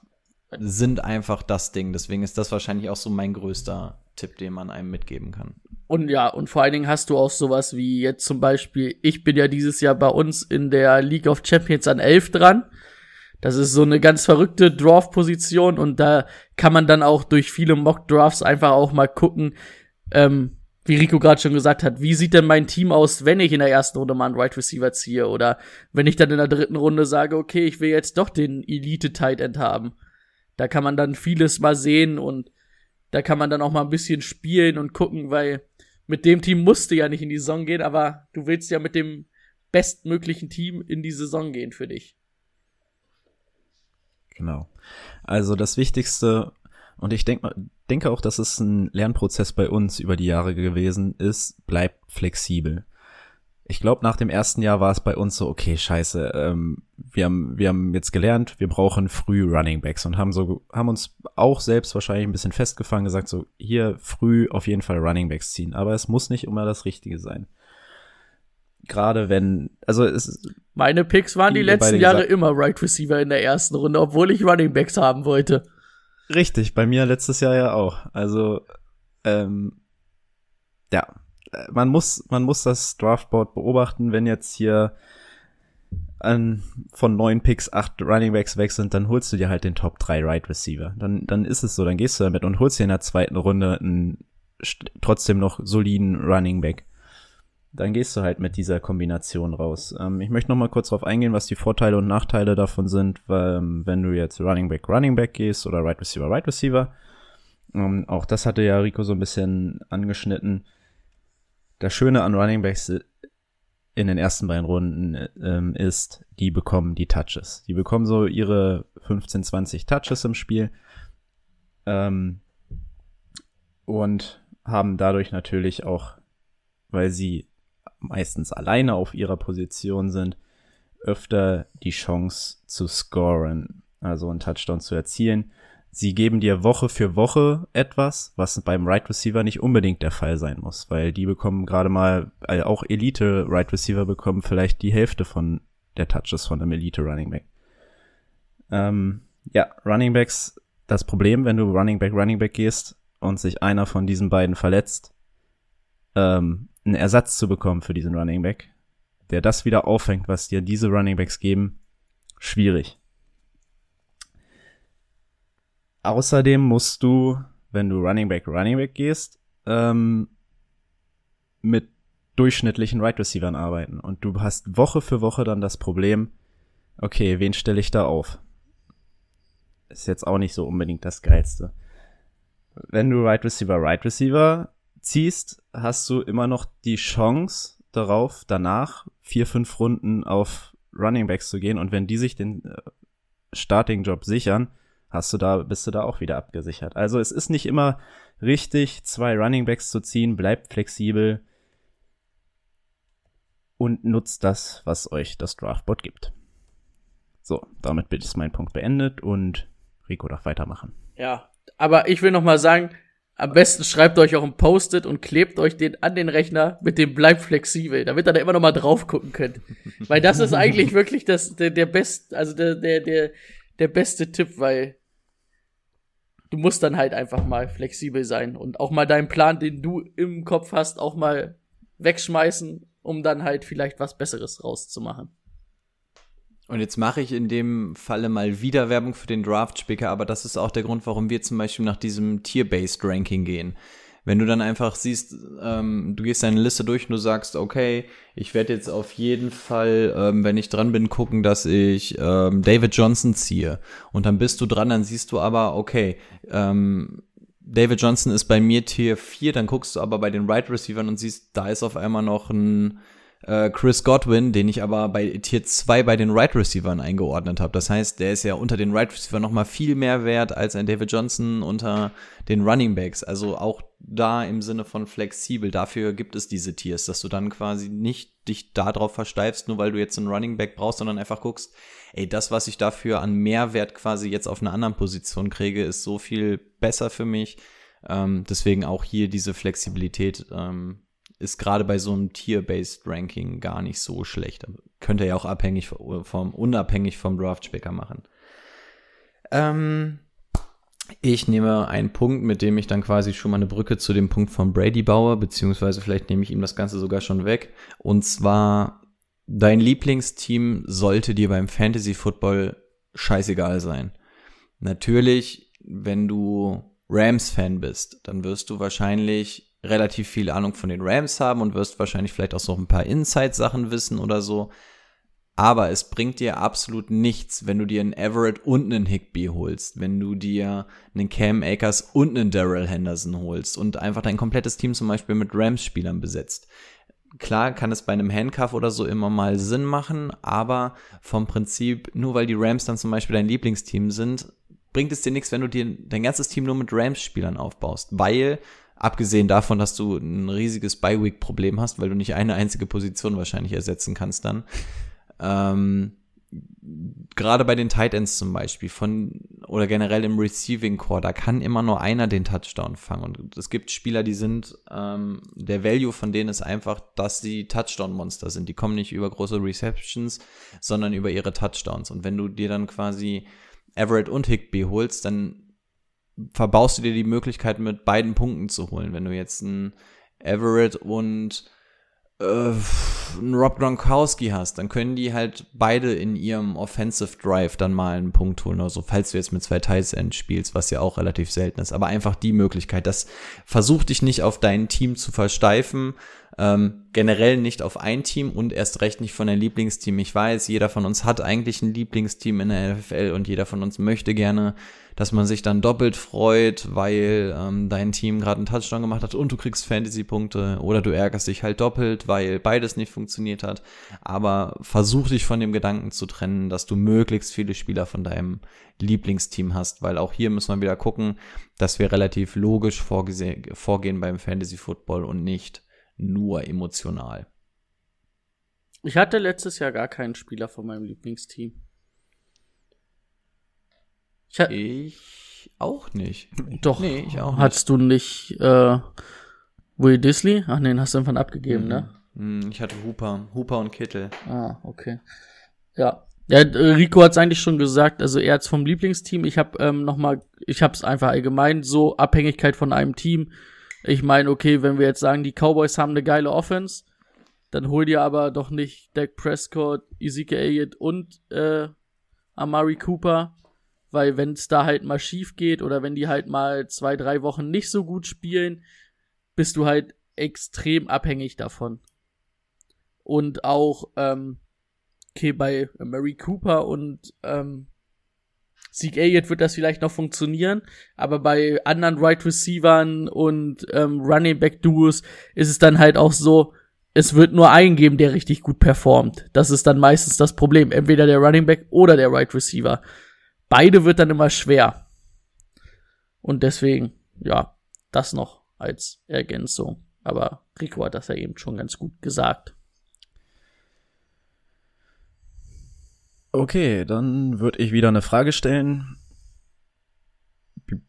sind einfach das Ding. Deswegen ist das wahrscheinlich auch so mein größter Tipp, den man einem mitgeben kann. Und ja, und vor allen Dingen hast du auch sowas wie jetzt zum Beispiel, ich bin ja dieses Jahr bei uns in der League of Champions an 11 dran. Das ist so eine ganz verrückte Draft-Position und da kann man dann auch durch viele Mock-Drafts einfach auch mal gucken, ähm, wie Rico gerade schon gesagt hat, wie sieht denn mein Team aus, wenn ich in der ersten Runde mal einen Right Receiver ziehe oder wenn ich dann in der dritten Runde sage, okay, ich will jetzt doch den Elite Tight End haben. Da kann man dann vieles mal sehen und da kann man dann auch mal ein bisschen spielen und gucken, weil mit dem Team musst du ja nicht in die Saison gehen, aber du willst ja mit dem bestmöglichen Team in die Saison gehen für dich. Genau. Also das Wichtigste, Und ich denk, denke auch, dass es ein Lernprozess bei uns über die Jahre gewesen ist, bleibt flexibel. Ich glaube, nach dem ersten Jahr war es bei uns so, okay, scheiße, ähm, wir, haben, wir haben jetzt gelernt, wir brauchen früh Running Backs und haben so, haben uns auch selbst wahrscheinlich ein bisschen festgefangen, gesagt, so, hier früh auf jeden Fall Running Backs ziehen. Aber es muss nicht immer das Richtige sein. Gerade wenn, also es Meine Picks waren die beide letzten Jahre gesagt- immer Right Receiver in der ersten Runde, obwohl ich Running Backs haben wollte. Richtig, bei mir letztes Jahr ja auch. Also, ähm, ja, man muss, man muss das Draftboard beobachten, wenn jetzt hier an, von neun Picks acht Running Backs weg sind, dann holst du dir halt den Top 3 Right Receiver. Dann, dann ist es so, dann gehst du damit und holst dir in der zweiten Runde einen trotzdem noch soliden Running Back. Dann gehst du halt mit dieser Kombination raus. Ähm, ich möchte noch mal kurz darauf eingehen, was die Vorteile und Nachteile davon sind, weil, ähm, wenn du jetzt Running Back, Running Back gehst oder Right Receiver, Right Receiver. Ähm, auch das hatte ja Rico so ein bisschen angeschnitten. Das Schöne an Running Backs in den ersten beiden Runden ähm, ist, die bekommen die Touches. Die bekommen so ihre 15, 20 Touches im Spiel. Ähm, und haben dadurch natürlich auch, weil sie meistens alleine auf ihrer Position sind, öfter die Chance zu scoren, also einen Touchdown zu erzielen. Sie geben dir Woche für Woche etwas, was beim Right Receiver nicht unbedingt der Fall sein muss, weil die bekommen gerade mal, äh, auch Elite Right Receiver bekommen vielleicht die Hälfte von der Touches von einem Elite Running Back. Ähm, ja, Running Backs, das Problem, wenn du Running Back, Running Back gehst und sich einer von diesen beiden verletzt, ähm, einen Ersatz zu bekommen für diesen Running Back, der das wieder auffängt, was dir diese Running Backs geben, schwierig. Außerdem musst du, wenn du Running Back, Running Back gehst, ähm, mit durchschnittlichen Right Receivern arbeiten. Und du hast Woche für Woche dann das Problem, okay, wen stelle ich da auf? Ist jetzt auch nicht so unbedingt das Geilste. Wenn du Right Receiver, Right Receiver ziehst, hast du immer noch die Chance darauf, danach vier, fünf Runden auf Running Backs zu gehen. Und wenn die sich den äh, Starting-Job sichern, hast du da, bist du da auch wieder abgesichert. Also es ist nicht immer richtig, zwei Running Backs zu ziehen, bleibt flexibel und nutzt das, was euch das Draftboard gibt. So, damit ist mein Punkt beendet und Rico darf weitermachen. Ja, aber ich will noch mal sagen, am besten schreibt euch auch ein Post-it und klebt euch den an den Rechner mit dem bleibt flexibel, damit ihr da immer noch mal drauf gucken könnt. weil das ist eigentlich *laughs* wirklich das, der, der best, also der, der, der, der beste Tipp, weil du musst dann halt einfach mal flexibel sein und auch mal deinen Plan, den du im Kopf hast, auch mal wegschmeißen, um dann halt vielleicht was Besseres rauszumachen. Und jetzt mache ich in dem Falle mal wieder Werbung für den Draft-Spicker, aber das ist auch der Grund, warum wir zum Beispiel nach diesem Tier-Based Ranking gehen. Wenn du dann einfach siehst, ähm, du gehst deine Liste durch und du sagst, okay, ich werde jetzt auf jeden Fall, ähm, wenn ich dran bin, gucken, dass ich ähm, David Johnson ziehe. Und dann bist du dran, dann siehst du aber, okay, ähm, David Johnson ist bei mir Tier 4, dann guckst du aber bei den Right Receivern und siehst, da ist auf einmal noch ein äh, Chris Godwin, den ich aber bei Tier 2 bei den Right Receivern eingeordnet habe. Das heißt, der ist ja unter den Right Receivern noch mal viel mehr wert als ein David Johnson unter den Running Backs. Also auch da im Sinne von flexibel. Dafür gibt es diese Tiers, dass du dann quasi nicht dich darauf versteifst, nur weil du jetzt einen Running Back brauchst, sondern einfach guckst, ey, das, was ich dafür an Mehrwert quasi jetzt auf einer anderen Position kriege, ist so viel besser für mich. Ähm, deswegen auch hier diese Flexibilität ähm, ist gerade bei so einem Tier-Based Ranking gar nicht so schlecht. Aber Könnt ihr ja auch abhängig vom, unabhängig vom Draft-Spicker machen. Ähm, ich nehme einen Punkt, mit dem ich dann quasi schon mal eine Brücke zu dem Punkt von Brady baue, beziehungsweise vielleicht nehme ich ihm das Ganze sogar schon weg. Und zwar, dein Lieblingsteam sollte dir beim Fantasy Football scheißegal sein. Natürlich, wenn du Rams-Fan bist, dann wirst du wahrscheinlich relativ viel Ahnung von den Rams haben und wirst wahrscheinlich vielleicht auch so ein paar Inside-Sachen wissen oder so. Aber es bringt dir absolut nichts, wenn du dir einen Everett und einen Higby holst, wenn du dir einen Cam Akers und einen Daryl Henderson holst und einfach dein komplettes Team zum Beispiel mit Rams-Spielern besetzt. Klar kann es bei einem Handcuff oder so immer mal Sinn machen, aber vom Prinzip, nur weil die Rams dann zum Beispiel dein Lieblingsteam sind, bringt es dir nichts, wenn du dir dein ganzes Team nur mit Rams-Spielern aufbaust, weil abgesehen davon, dass du ein riesiges Bye-Week-Problem hast, weil du nicht eine einzige Position wahrscheinlich ersetzen kannst dann. Ähm, gerade bei den Tight Ends zum Beispiel von oder generell im Receiving Core, da kann immer nur einer den Touchdown fangen. Und es gibt Spieler, die sind, ähm, der Value von denen ist einfach, dass sie Touchdown-Monster sind. Die kommen nicht über große Receptions, sondern über ihre Touchdowns. Und wenn du dir dann quasi Everett und Higby holst, dann verbaust du dir die Möglichkeit, mit beiden Punkten zu holen. Wenn du jetzt ein Everett und äh, einen Rob Gronkowski hast, dann können die halt beide in ihrem Offensive Drive dann mal einen Punkt holen oder so, falls du jetzt mit zwei Tight Ends spielst, was ja auch relativ selten ist. Aber einfach die Möglichkeit, das versucht dich nicht auf dein Team zu versteifen, ähm, generell nicht auf ein Team und erst recht nicht von deinem Lieblingsteam. Ich weiß, jeder von uns hat eigentlich ein Lieblingsteam in der NFL und jeder von uns möchte gerne dass man sich dann doppelt freut, weil ähm, dein Team gerade einen Touchdown gemacht hat und du kriegst Fantasy-Punkte oder du ärgerst dich halt doppelt, weil beides nicht funktioniert hat. Aber versuch dich von dem Gedanken zu trennen, dass du möglichst viele Spieler von deinem Lieblingsteam hast, weil auch hier müssen wir wieder gucken, dass wir relativ logisch vorgehen beim Fantasy-Football und nicht nur emotional. Ich hatte letztes Jahr gar keinen Spieler von meinem Lieblingsteam. Ich, ich auch nicht. Doch. Nee, ich auch nicht. Hattest du nicht äh, Will Disley? Ach nee, den hast du irgendwann abgegeben, mhm. ne? Mhm, ich hatte Hooper. Hooper und Kittel. Ah, okay. Ja. Ja, Rico hat es eigentlich schon gesagt, also er hat's vom Lieblingsteam. Ich habe ähm, noch mal, ich habe es einfach allgemein so Abhängigkeit von einem Team. Ich meine, okay, wenn wir jetzt sagen, die Cowboys haben eine geile Offense, dann hol dir aber doch nicht Dak Prescott, Ezekiel Elliott und äh, Amari Cooper weil wenn es da halt mal schief geht oder wenn die halt mal zwei, drei Wochen nicht so gut spielen, bist du halt extrem abhängig davon. Und auch, ähm, okay, bei Mary Cooper und ähm, Zeke Elliott wird das vielleicht noch funktionieren, aber bei anderen Right Receivern und ähm, Running Back Duos ist es dann halt auch so, es wird nur einen geben, der richtig gut performt. Das ist dann meistens das Problem. Entweder der Running Back oder der Right Receiver beide wird dann immer schwer. Und deswegen, ja, das noch als Ergänzung. Aber Rico hat das ja eben schon ganz gut gesagt. Okay, dann würde ich wieder eine Frage stellen.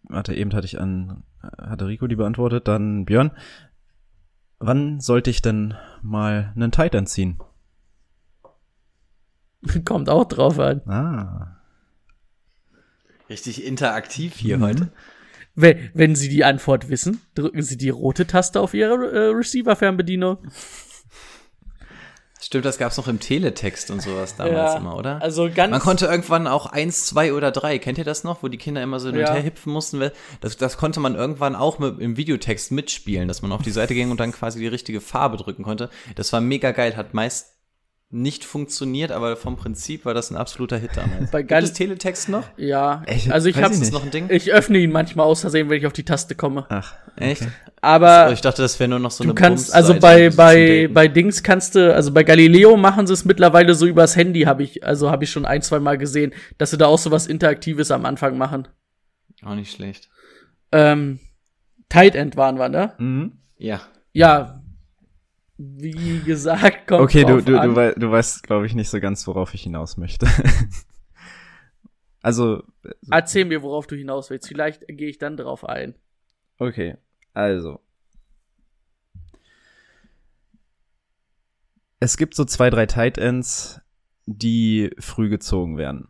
Warte, eben hatte ich an, hatte Rico die beantwortet, dann Björn. Wann sollte ich denn mal einen Titan ziehen? *laughs* Kommt auch drauf an. Ah. Richtig interaktiv hier mhm. heute. Wenn, wenn Sie die Antwort wissen, drücken Sie die rote Taste auf Ihre äh, Receiver-Fernbedienung. Stimmt, das gab's noch im Teletext und sowas damals ja, immer, oder? Also ganz Man konnte irgendwann auch eins, zwei oder drei. Kennt ihr das noch, wo die Kinder immer so hin und her hüpfen mussten? Das, das konnte man irgendwann auch mit, im Videotext mitspielen, dass man auf die Seite ging und dann quasi die richtige Farbe drücken konnte. Das war mega geil, hat meist nicht funktioniert, aber vom Prinzip war das ein absoluter Hit damals. Bei Gibt es Teletext noch? Ja, ich, also ich habe noch ein Ding. Ich öffne ihn manchmal aus Versehen, wenn ich auf die Taste komme. Ach, okay. echt? Aber ich dachte, das wäre nur noch so du eine kannst also bei bei bei Dings kannst du also bei Galileo machen sie es mittlerweile so übers Handy habe ich also habe ich schon ein zwei Mal gesehen, dass sie da auch so was interaktives am Anfang machen. Auch nicht schlecht. Ähm, Tight End waren wir, ne? Mhm. Ja. Ja, wie gesagt, kommt Okay, du, du, an. du, wei du weißt, glaube ich, nicht so ganz, worauf ich hinaus möchte. *laughs* also. Erzähl mir, worauf du hinaus willst. Vielleicht gehe ich dann drauf ein. Okay, also. Es gibt so zwei, drei Tight Ends, die früh gezogen werden.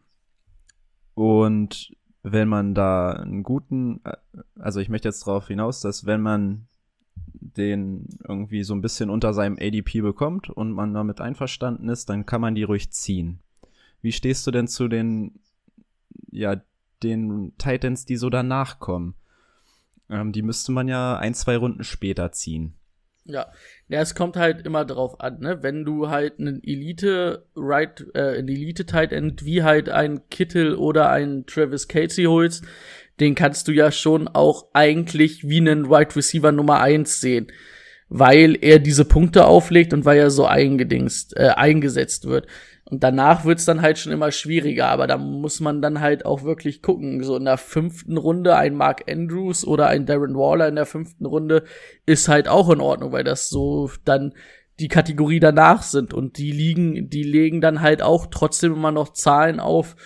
Und wenn man da einen guten, äh, also ich möchte jetzt darauf hinaus, dass wenn man den irgendwie so ein bisschen unter seinem ADP bekommt und man damit einverstanden ist, dann kann man die ruhig ziehen. Wie stehst du denn zu den, ja, den Titans, die so danach kommen? Ähm, die müsste man ja ein, zwei Runden später ziehen. Ja, ja, es kommt halt immer drauf an, ne? Wenn du halt einen Elite Right, äh, einen Elite Tight End wie halt ein Kittel oder ein Travis Casey holst, den kannst du ja schon auch eigentlich wie einen Wide Receiver Nummer eins sehen, weil er diese Punkte auflegt und weil er so eingedingst, äh, eingesetzt wird. Und danach wird's dann halt schon immer schwieriger, aber da muss man dann halt auch wirklich gucken. So in der fünften Runde ein Mark Andrews oder ein Darren Waller in der fünften Runde ist halt auch in Ordnung, weil das so dann die Kategorie danach sind und die liegen, die legen dann halt auch trotzdem immer noch Zahlen auf,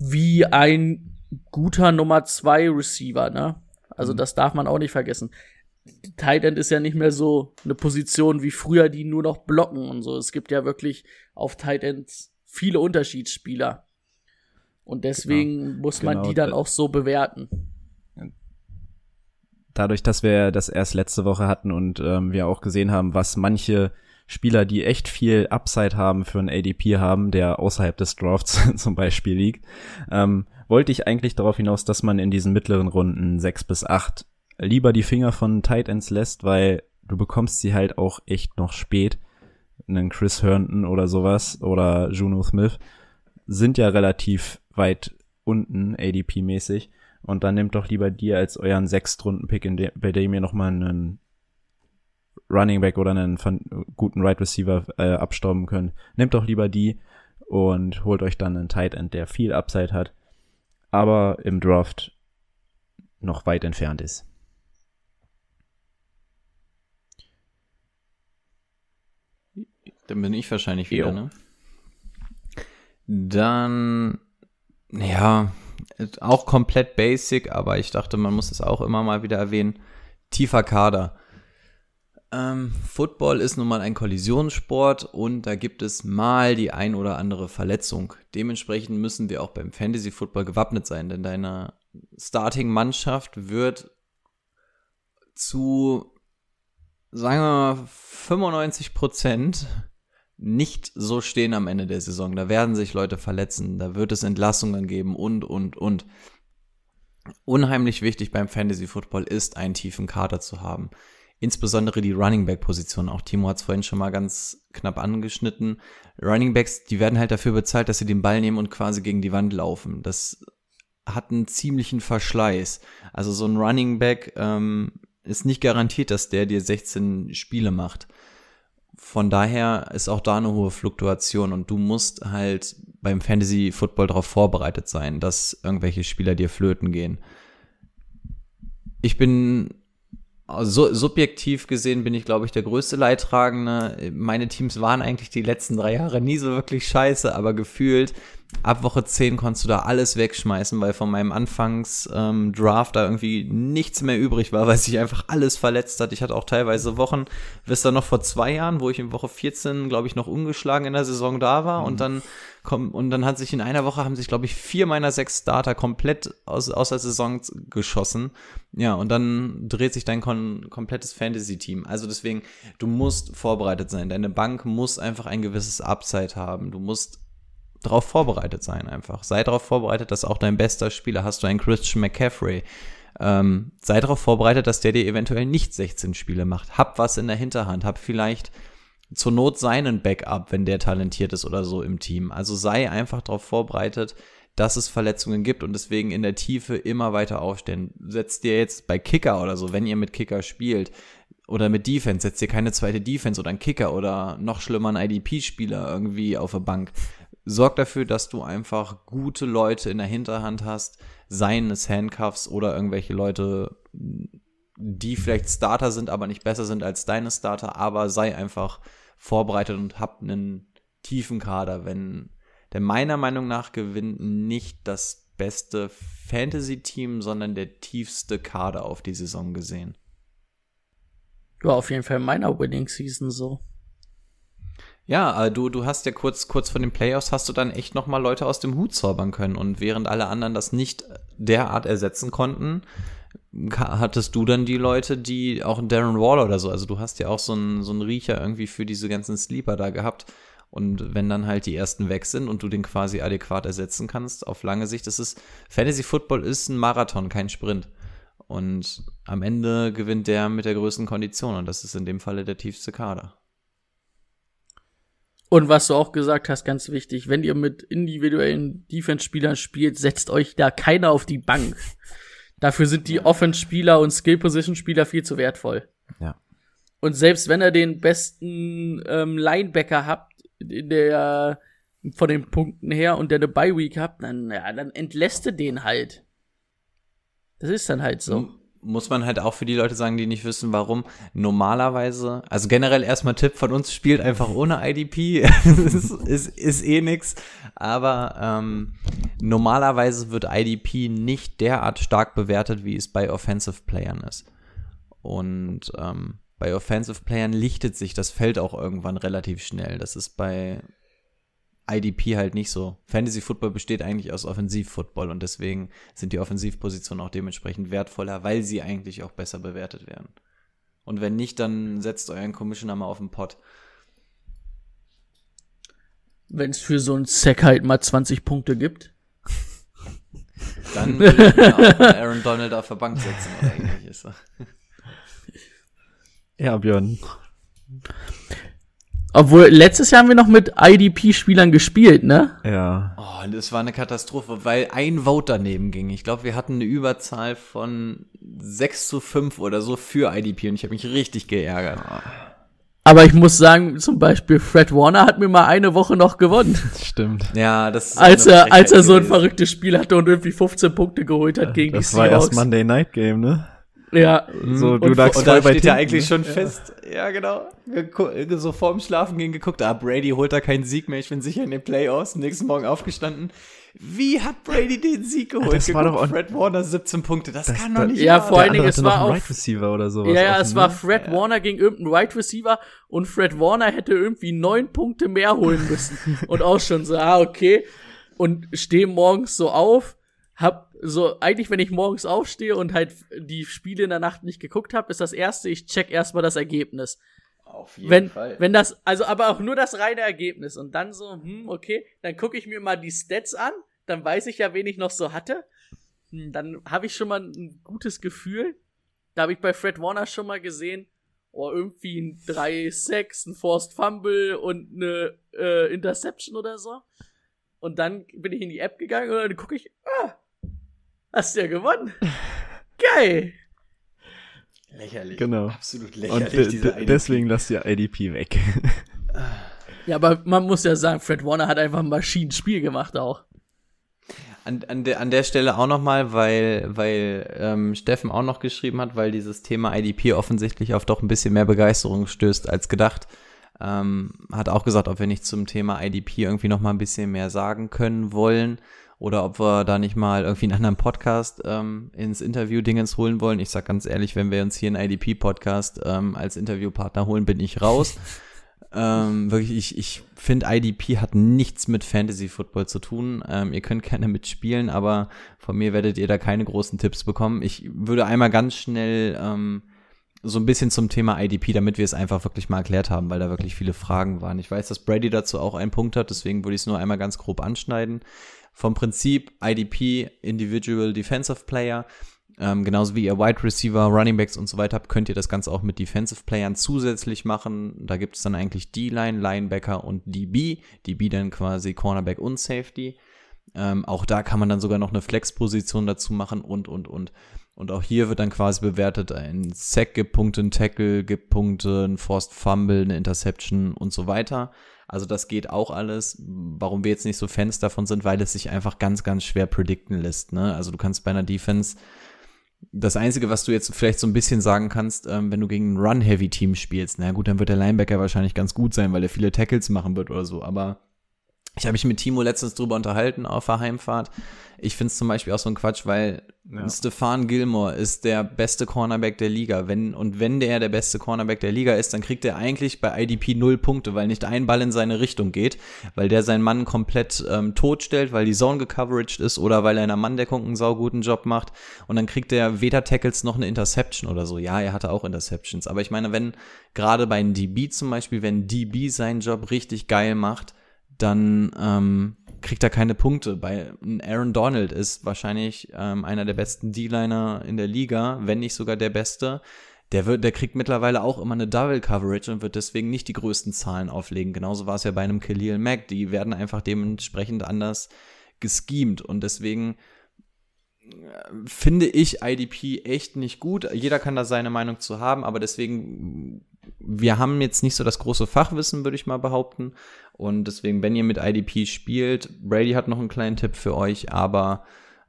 wie ein guter Nummer zwei Receiver, ne? Also das darf man auch nicht vergessen. Tight End ist ja nicht mehr so eine Position wie früher, die nur noch blocken und so. Es gibt ja wirklich auf Tight Ends viele Unterschiedsspieler. Und deswegen genau. muss man genau. die dann auch so bewerten. Dadurch, dass wir das erst letzte Woche hatten und ähm, wir auch gesehen haben, was manche Spieler, die echt viel Upside haben für einen ADP haben, der außerhalb des Drafts *laughs* zum Beispiel liegt, ähm, wollte ich eigentlich darauf hinaus, dass man in diesen mittleren Runden sechs bis acht lieber die Finger von Tight Ends lässt, weil du bekommst sie halt auch echt noch spät. Einen Chris Herndon oder sowas oder Juno Smith sind ja relativ weit unten ADP-mäßig. Und dann nehmt doch lieber dir als euren Sechstrunden-Pick, bei dem ihr nochmal einen Running Back oder einen guten Right Receiver äh, abstauben könnt. Nehmt doch lieber die und holt euch dann einen Tight End, der viel Upside hat, aber im Draft noch weit entfernt ist. Dann bin ich wahrscheinlich wieder, jo. ne? Dann, ja, auch komplett basic, aber ich dachte, man muss es auch immer mal wieder erwähnen. Tiefer Kader. Ähm, Football ist nun mal ein Kollisionssport und da gibt es mal die ein oder andere Verletzung. Dementsprechend müssen wir auch beim Fantasy Football gewappnet sein, denn deine Starting-Mannschaft wird zu, sagen wir mal, 95 Prozent nicht so stehen am Ende der Saison. Da werden sich Leute verletzen, da wird es Entlassungen geben und, und, und. Unheimlich wichtig beim Fantasy Football ist, einen tiefen Kader zu haben. Insbesondere die Running Back Position. Auch Timo hat es vorhin schon mal ganz knapp angeschnitten. Running Backs, die werden halt dafür bezahlt, dass sie den Ball nehmen und quasi gegen die Wand laufen. Das hat einen ziemlichen Verschleiß. Also so ein Running Back ähm, ist nicht garantiert, dass der dir 16 Spiele macht von daher ist auch da eine hohe Fluktuation und du musst halt beim Fantasy Football darauf vorbereitet sein, dass irgendwelche Spieler dir flöten gehen. Ich bin so, subjektiv gesehen bin ich, glaube ich, der größte Leidtragende. Meine Teams waren eigentlich die letzten drei Jahre nie so wirklich scheiße, aber gefühlt ab Woche 10 konntest du da alles wegschmeißen, weil von meinem Anfangs-Draft ähm, da irgendwie nichts mehr übrig war, *laughs* weil sich einfach alles verletzt hat. Ich hatte auch teilweise Wochen, bis dann noch vor zwei Jahren, wo ich in Woche 14, glaube ich, noch ungeschlagen in der Saison da war mhm. und dann und dann hat sich in einer Woche haben sich, glaube ich, vier meiner sechs Starter komplett aus, aus der Saison geschossen. Ja, und dann dreht sich dein kon komplettes Fantasy-Team. Also deswegen, du musst vorbereitet sein. Deine Bank muss einfach ein gewisses Upside haben. Du musst darauf vorbereitet sein einfach. Sei darauf vorbereitet, dass auch dein bester Spieler, hast du einen Christian McCaffrey, ähm, sei darauf vorbereitet, dass der dir eventuell nicht 16 Spiele macht. Hab was in der Hinterhand, hab vielleicht zur Not seinen Backup, wenn der talentiert ist oder so im Team. Also sei einfach darauf vorbereitet, dass es Verletzungen gibt und deswegen in der Tiefe immer weiter aufstehen. Setzt dir jetzt bei Kicker oder so, wenn ihr mit Kicker spielt, oder mit Defense, setzt dir keine zweite Defense oder einen Kicker oder noch schlimmer einen IDP-Spieler irgendwie auf der Bank sorg dafür, dass du einfach gute Leute in der Hinterhand hast, seien es Handcuffs oder irgendwelche Leute, die vielleicht Starter sind, aber nicht besser sind als deine Starter, aber sei einfach vorbereitet und hab einen tiefen Kader, wenn der meiner Meinung nach gewinnt nicht das beste Fantasy-Team, sondern der tiefste Kader auf die Saison gesehen. Ja, auf jeden Fall in meiner Winning Season so. Ja, äh, du, du hast ja kurz, kurz vor den Playoffs hast du dann echt nochmal Leute aus dem Hut zaubern können. Und während alle anderen das nicht derart ersetzen konnten, hattest du dann die Leute, die auch Darren Waller oder so, also du hast ja auch so einen, so einen Riecher irgendwie für diese ganzen Sleeper da gehabt. Und wenn dann halt die ersten weg sind und du den quasi adäquat ersetzen kannst, auf lange Sicht, das ist, Fantasy Football ist ein Marathon, kein Sprint. Und am Ende gewinnt der mit der größten Kondition und das ist in dem Falle der tiefste Kader. Und was du auch gesagt hast, ganz wichtig, wenn ihr mit individuellen Defense-Spielern spielt, setzt euch da keiner auf die Bank. Dafür sind die Offense-Spieler und Skill-Position-Spieler viel zu wertvoll. Ja. Und selbst wenn ihr den besten ähm, Linebacker habt in der von den Punkten her und der eine Bye Week hat, dann ja, dann entlässt du den halt. Das ist dann halt so. Muss man halt auch für die Leute sagen, die nicht wissen, warum. Normalerweise, also generell erstmal Tipp von uns, spielt einfach ohne IDP. ist, *laughs* ist, ist eh nix. Aber ähm, normalerweise wird IDP nicht derart stark bewertet, wie es bei Offensive Playern ist. Und ähm, bei Offensive Playern lichtet sich das Feld auch irgendwann relativ schnell. Das ist bei IDP halt nicht so. Fantasy Football besteht eigentlich aus Offensiv-Football und deswegen sind die Offensivpositionen auch dementsprechend wertvoller, weil sie eigentlich auch besser bewertet werden. Und wenn nicht, dann setzt euren Commissioner mal auf den Pott. Wenn es für so einen Sack halt mal 20 Punkte gibt. *laughs* Dann würde ich mir auch Aaron Donald auf der Bank setzen oder ähnliches. Ja, Björn. Obwohl, letztes Jahr haben wir noch mit IDP-Spielern gespielt, ne? Ja. Oh, und das war eine Katastrophe, weil ein Vote daneben ging. Ich glaube, wir hatten eine Überzahl von 6 zu 5 oder so für IDP und ich habe mich richtig geärgert. Aber ich muss sagen, zum Beispiel Fred Warner hat mir mal eine Woche noch gewonnen. Stimmt. Ja, das ist als er, als er so ein verrücktes Spiel hatte und irgendwie 15 Punkte geholt hat gegen Das die war erst. Monday Night Game, ne? Ja. So, du und, lagst Und da steht ja eigentlich ne? schon fest. Ja, genau. So vorm Schlafen gehen geguckt. Ah, Brady holt da keinen Sieg mehr. Ich bin sicher in den Playoffs. Nächsten Morgen aufgestanden. Wie hat Brady den Sieg geholt? Das war doch Fred Warner 17 Punkte. Das, kann doch nicht Ja, vor allen Dingen, es war auch- Right Receiver oder sowas. Ja, ja, offen, es war? Fred Warner gegen irgendeinen Wide Receiver und Fred Warner hätte irgendwie neun Punkte mehr holen müssen. *laughs* und auch schon so, ah, okay. Und stehe morgens so auf, hab so, eigentlich, wenn ich morgens aufstehe und halt die Spiele in der Nacht nicht geguckt habe, ist das erste, ich check erstmal das Ergebnis. Auf jeden Wenn, Fall. wenn das, also aber auch nur das reine Ergebnis und dann so, hm, okay, dann gucke ich mir mal die Stats an, dann weiß ich ja, wen ich noch so hatte. Hm, Dann habe ich schon mal ein gutes Gefühl. Da habe ich bei Fred Warner schon mal gesehen, oh, irgendwie ein 3-6, ein Forced Fumble und eine äh, Interception oder so. Und dann bin ich in die App gegangen und dann gucke ich, ah, hast du ja gewonnen. Geil. lächerlich. Genau. Absolut Und lächerlich. de- deswegen lasst ihr IDP weg. Ja, aber man muss ja sagen, Fred Warner hat einfach ein Maschinenspiel gemacht auch. An, an, der, an der Stelle auch nochmal, weil, weil ähm, Steffen auch noch geschrieben hat, weil dieses Thema IDP offensichtlich auf doch ein bisschen mehr Begeisterung stößt als gedacht. Ähm, hat auch gesagt, ob wir nicht zum Thema IDP irgendwie nochmal ein bisschen mehr sagen können wollen oder ob wir da nicht mal irgendwie einen anderen Podcast ähm, ins Interview-Dingens holen wollen. Ich sag ganz ehrlich, wenn wir uns hier einen IDP-Podcast ähm, als Interviewpartner holen, bin ich raus. *laughs* Ähm, wirklich, ich, ich finde, IDP hat nichts mit Fantasy Football zu tun. Ähm, ihr könnt gerne mitspielen, aber von mir werdet ihr da keine großen Tipps bekommen. Ich würde einmal ganz schnell ähm, so ein bisschen zum Thema IDP, damit wir es einfach wirklich mal erklärt haben, weil da wirklich viele Fragen waren. Ich weiß, dass Brady dazu auch einen Punkt hat, deswegen würde ich es nur einmal ganz grob anschneiden. Vom Prinzip IDP, Individual Defensive Player, ähm, genauso wie ihr Wide Receiver, Running Backs und so weiter habt, könnt ihr das Ganze auch mit Defensive Playern zusätzlich machen. Da gibt es dann eigentlich D-Line, Linebacker und DB. DB dann quasi Cornerback und Safety. Ähm, auch da kann man dann sogar noch eine Flex-Position dazu machen und, und, und. Und auch hier wird dann quasi bewertet, ein Sack gibt Punkte, ein Tackle gibt Punkte, ein Forced Fumble, eine Interception und so weiter. Also das geht auch alles. Warum wir jetzt nicht so Fans davon sind, weil es sich einfach ganz, ganz schwer predikten lässt. Ne? Also du kannst bei einer Defense das Einzige, was du jetzt vielleicht so ein bisschen sagen kannst, ähm, wenn du gegen ein Run-Heavy-Team spielst, na gut, dann wird der Linebacker wahrscheinlich ganz gut sein, weil er viele Tackles machen wird oder so. Aber ich habe mich mit Timo letztens drüber unterhalten auf der Heimfahrt. Ich finde es zum Beispiel auch so ein Quatsch, weil Ja. Stefan Gilmore ist der beste Cornerback der Liga. Wenn, und wenn der der beste Cornerback der Liga ist, dann kriegt er eigentlich bei IDP null Punkte, weil nicht ein Ball in seine Richtung geht, weil der seinen Mann komplett ähm, totstellt, weil die Zone gecoveraged ist oder weil er in der Manndeckung einen sauguten Job macht. Und dann kriegt er weder Tackles noch eine Interception oder so. Ja, er hatte auch Interceptions. Aber ich meine, wenn gerade bei einem DB zum Beispiel, wenn DB seinen Job richtig geil macht, dann ähm, kriegt er keine Punkte. Bei Aaron Donald ist wahrscheinlich ähm, einer der besten D-Liner in der Liga, wenn nicht sogar der beste. Der wird, der kriegt mittlerweile auch immer eine Double Coverage und wird deswegen nicht die größten Zahlen auflegen. Genauso war es ja bei einem Khalil Mack. Die werden einfach dementsprechend anders geschemt und deswegen äh, finde ich IDP echt nicht gut. Jeder kann da seine Meinung zu haben, aber deswegen wir haben jetzt nicht so das große Fachwissen, würde ich mal behaupten. Und deswegen, wenn ihr mit IDP spielt, Brady hat noch einen kleinen Tipp für euch, aber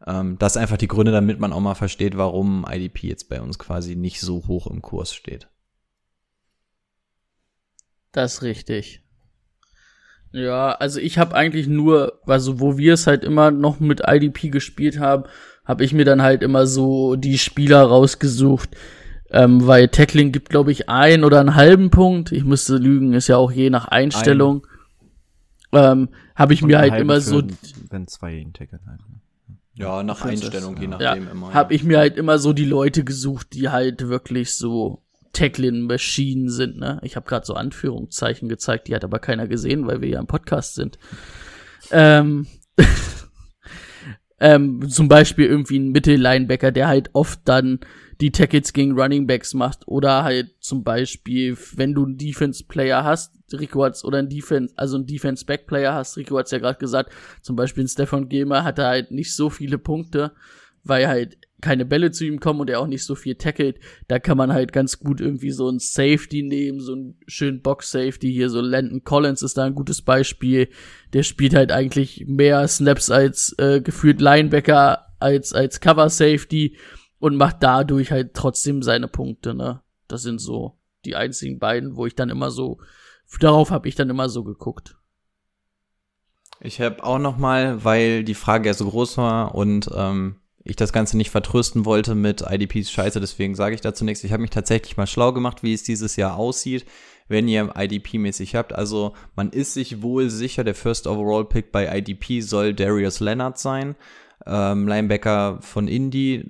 ähm, das einfach die Gründe, damit man auch mal versteht, warum IDP jetzt bei uns quasi nicht so hoch im Kurs steht. Das ist richtig. Ja, also ich habe eigentlich nur, also wo wir es halt immer noch mit IDP gespielt haben, habe ich mir dann halt immer so die Spieler rausgesucht, ähm, weil Tackling gibt, glaube ich, ein oder einen halben Punkt. Ich müsste lügen, ist ja auch je nach Einstellung. Ähm, habe ich Und mir halt immer so Wenn zwei ihn tackeln halt. ne? Ja, nach Princess, Einstellung, je ja. nachdem ja, immer. habe ich mir halt immer so die Leute gesucht, die halt wirklich so Tackling-Maschinen sind. Ne? Ich habe gerade so Anführungszeichen gezeigt, die hat aber keiner gesehen, weil wir ja im Podcast sind. Ähm, *laughs* ähm, zum Beispiel irgendwie ein Mittellinebacker, der halt oft dann die Tackles gegen Running Backs macht oder halt zum Beispiel, wenn du einen Defense-Player hast, Rico hat's, oder ein Defense, also ein Defense-Back-Player hast, Rico hat's ja gerade gesagt, zum Beispiel ein Stefan Gilmer hatte halt nicht so viele Punkte, weil halt keine Bälle zu ihm kommen und er auch nicht so viel tackelt, da kann man halt ganz gut irgendwie so ein Safety nehmen, so einen schönen Box-Safety hier, so Landon Collins ist da ein gutes Beispiel, der spielt halt eigentlich mehr Snaps als äh, gefühlt Linebacker als als Cover Safety und macht dadurch halt trotzdem seine Punkte, ne? Das sind so die einzigen beiden, wo ich dann immer so darauf habe ich dann immer so geguckt. Ich habe auch noch mal, weil die Frage ja so groß war und ähm, ich das Ganze nicht vertrösten wollte mit IDPs Scheiße, deswegen sage ich dazu nichts. Ich habe mich tatsächlich mal schlau gemacht, wie es dieses Jahr aussieht, wenn ihr IDP-mäßig habt. Also man ist sich wohl sicher, der First Overall Pick bei IDP soll Darius Leonard sein. Ähm, Linebacker von Indy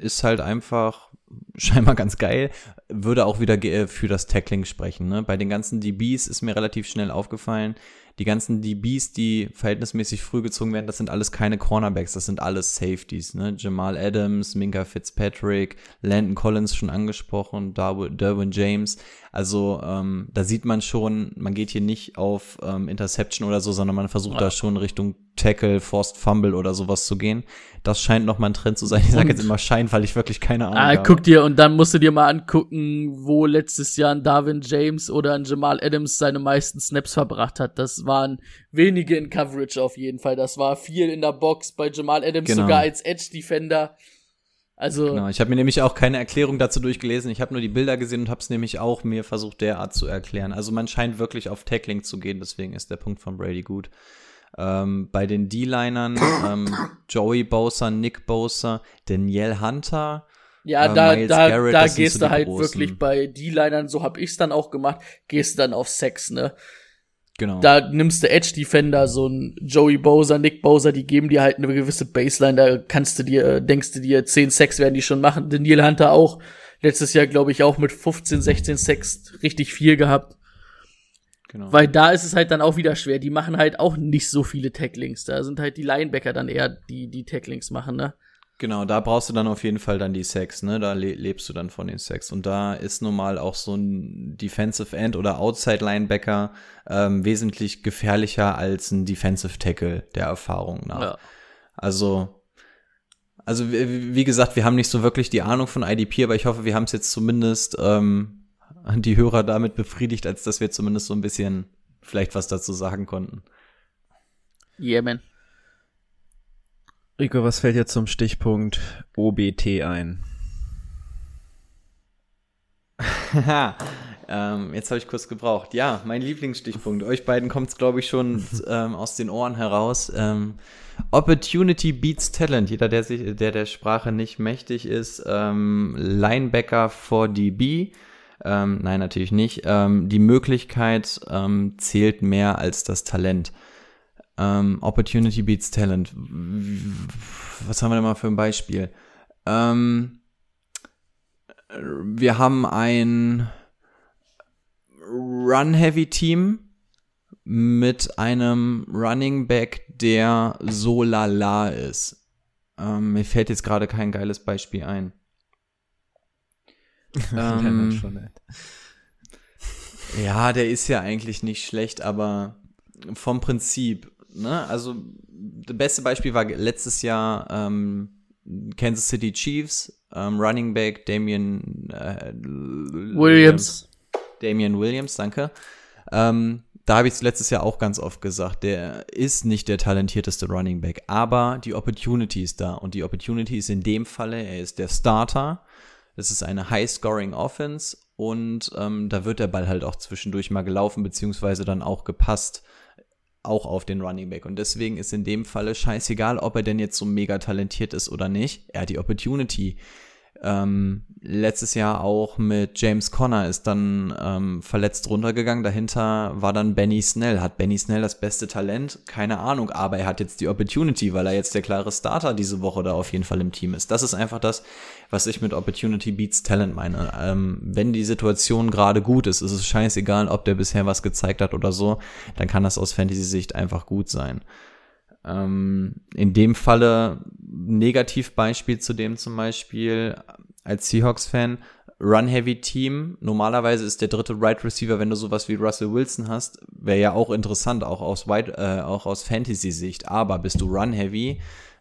ist halt einfach scheinbar ganz geil. Würde auch wieder ge- für das Tackling sprechen. Ne? Bei den ganzen DBs ist mir relativ schnell aufgefallen, die ganzen DBs, die verhältnismäßig früh gezogen werden, das sind alles keine Cornerbacks, das sind alles Safeties. Ne? Jamal Adams, Minka Fitzpatrick, Landon Collins schon angesprochen, Darwin, Derwin James. Also ähm, da sieht man schon, man geht hier nicht auf ähm, Interception oder so, sondern man versucht Ja. da schon Richtung Tackle, Forced Fumble oder sowas zu gehen. Das scheint noch mal ein Trend zu sein. Ich sage jetzt immer Schein, weil ich wirklich keine Ahnung Ah, habe. guck dir, und dann musst du dir mal angucken, wo letztes Jahr ein Darwin James oder ein Jamal Adams seine meisten Snaps verbracht hat. Das waren wenige in Coverage auf jeden Fall. Das war viel in der Box, bei Jamal Adams Genau. sogar als Edge Defender. Also, Genau, ich habe mir nämlich auch keine Erklärung dazu durchgelesen. Ich habe nur die Bilder gesehen und habe es nämlich auch mir versucht, derart zu erklären. Also man scheint wirklich auf Tackling zu gehen, deswegen ist der Punkt von Brady gut. Ähm, bei den D-Linern, *coughs* ähm, Joey Bosa, Nick Bosa, Danielle Hunter. ja, äh, da, Miles da, Garrett, da gehst so du halt großen. wirklich bei D-Linern, so hab ich's dann auch gemacht, gehst dann auf Sex, ne? Genau. Da nimmst du Edge Defender, so ein Joey Bowser, Nick Bowser, die geben dir halt eine gewisse Baseline, da kannst du dir, äh, denkst du dir, 10 Sex werden die schon machen. Daniel Hunter auch, letztes Jahr glaube ich auch mit 15, 16 Sex richtig viel gehabt. genau. Weil da ist es halt dann auch wieder schwer, die machen halt auch nicht so viele Tacklings, da sind halt die Linebacker dann eher die, die Tacklings machen, ne? Genau, da brauchst du dann auf jeden Fall dann die Sex, ne? Da le lebst du dann von den Sex. Und da ist nun mal auch so ein Defensive End oder Outside Linebacker ähm, wesentlich gefährlicher als ein Defensive Tackle der Erfahrung nach. Ja. Also, also wie, gesagt, wir haben nicht so wirklich die Ahnung von IDP, aber ich hoffe, wir haben es jetzt zumindest ähm, an die Hörer damit befriedigt, als dass wir zumindest so ein bisschen vielleicht was dazu sagen konnten. Yeah, man. Rico, was fällt dir zum Stichpunkt OBT ein? Haha, ähm, jetzt habe ich kurz gebraucht. Ja, mein Lieblingsstichpunkt. Euch beiden kommt es, glaube ich, schon *laughs* ähm, aus den Ohren heraus. Ähm, Opportunity beats Talent. Jeder, der sich, der der Sprache nicht mächtig ist, ähm, Linebacker for DB. Ähm, nein, natürlich nicht. Ähm, die Möglichkeit zählt mehr als das Talent. Ähm, Opportunity beats Talent. Was haben wir denn mal für ein Beispiel? Ähm, wir haben ein Run-Heavy-Team mit einem Running Back, der so lala ist. Ähm, mir fällt jetzt gerade kein geiles Beispiel ein. *laughs* ähm, ja, der ist ja eigentlich nicht schlecht, aber vom Prinzip, ne? Also, das beste Beispiel war letztes Jahr ähm, Kansas City Chiefs, ähm, Running Back Damian äh, Williams. Damian Williams, danke. Ähm, da habe ich es letztes Jahr auch ganz oft gesagt, der ist nicht der talentierteste Running Back, aber die Opportunity ist da und die Opportunity ist in dem Falle, er ist der Starter. Das ist eine High-Scoring Offense und ähm, da wird der Ball halt auch zwischendurch mal gelaufen, beziehungsweise dann auch gepasst, auch auf den Running Back. Und deswegen ist in dem Falle scheißegal, ob er denn jetzt so mega talentiert ist oder nicht. Er hat die Opportunity ähm, letztes Jahr auch mit James Conner ist dann ähm, verletzt runtergegangen. Dahinter war dann Benny Snell. Hat Benny Snell das beste Talent? Keine Ahnung, aber er hat jetzt die Opportunity, weil er jetzt der klare Starter diese Woche da auf jeden Fall im Team ist. Das ist einfach das, was ich mit Opportunity Beats Talent meine. Ähm, wenn die Situation gerade gut ist, ist es scheißegal, ob der bisher was gezeigt hat oder so, dann kann das aus Fantasy-Sicht einfach gut sein. Ähm, in dem Falle Negativbeispiel zu dem zum Beispiel als Seahawks-Fan, Run-Heavy-Team. Normalerweise ist der dritte Right Receiver, wenn du sowas wie Russell Wilson hast, wäre ja auch interessant, auch aus, Wide, äh, aus Fantasy-Sicht. Aber bist du Run-Heavy,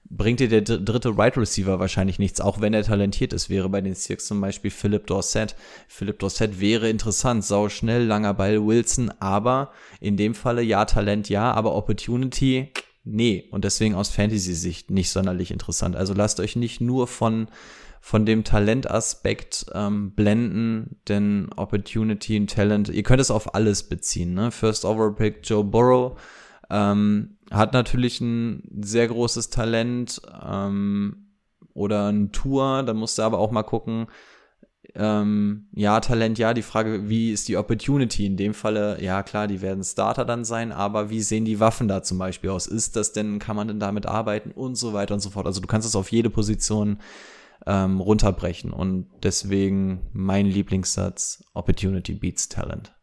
bringt dir der dritte Right Receiver wahrscheinlich nichts, auch wenn er talentiert ist. Wäre bei den Seahawks zum Beispiel Philip Dorsett. Philip Dorsett wäre interessant, sau schnell, langer Ball, Wilson, aber in dem Falle ja Talent, ja, aber Opportunity nee. Und deswegen aus Fantasy-Sicht nicht sonderlich interessant. Also lasst euch nicht nur von, von dem Talentaspekt ähm, blenden, denn Opportunity und Talent, ihr könnt es auf alles beziehen. Ne? First Overall Pick Joe Burrow ähm, hat natürlich ein sehr großes Talent ähm, oder ein Tour, da musst du aber auch mal gucken, ähm, ja, Talent, ja, die Frage, wie ist die Opportunity? In dem Falle, ja klar, die werden Starter dann sein, aber wie sehen die Waffen da zum Beispiel aus? Ist das denn, kann man denn damit arbeiten und so weiter und so fort? Also du kannst es auf jede Position ähm, runterbrechen und deswegen mein Lieblingssatz, Opportunity beats Talent.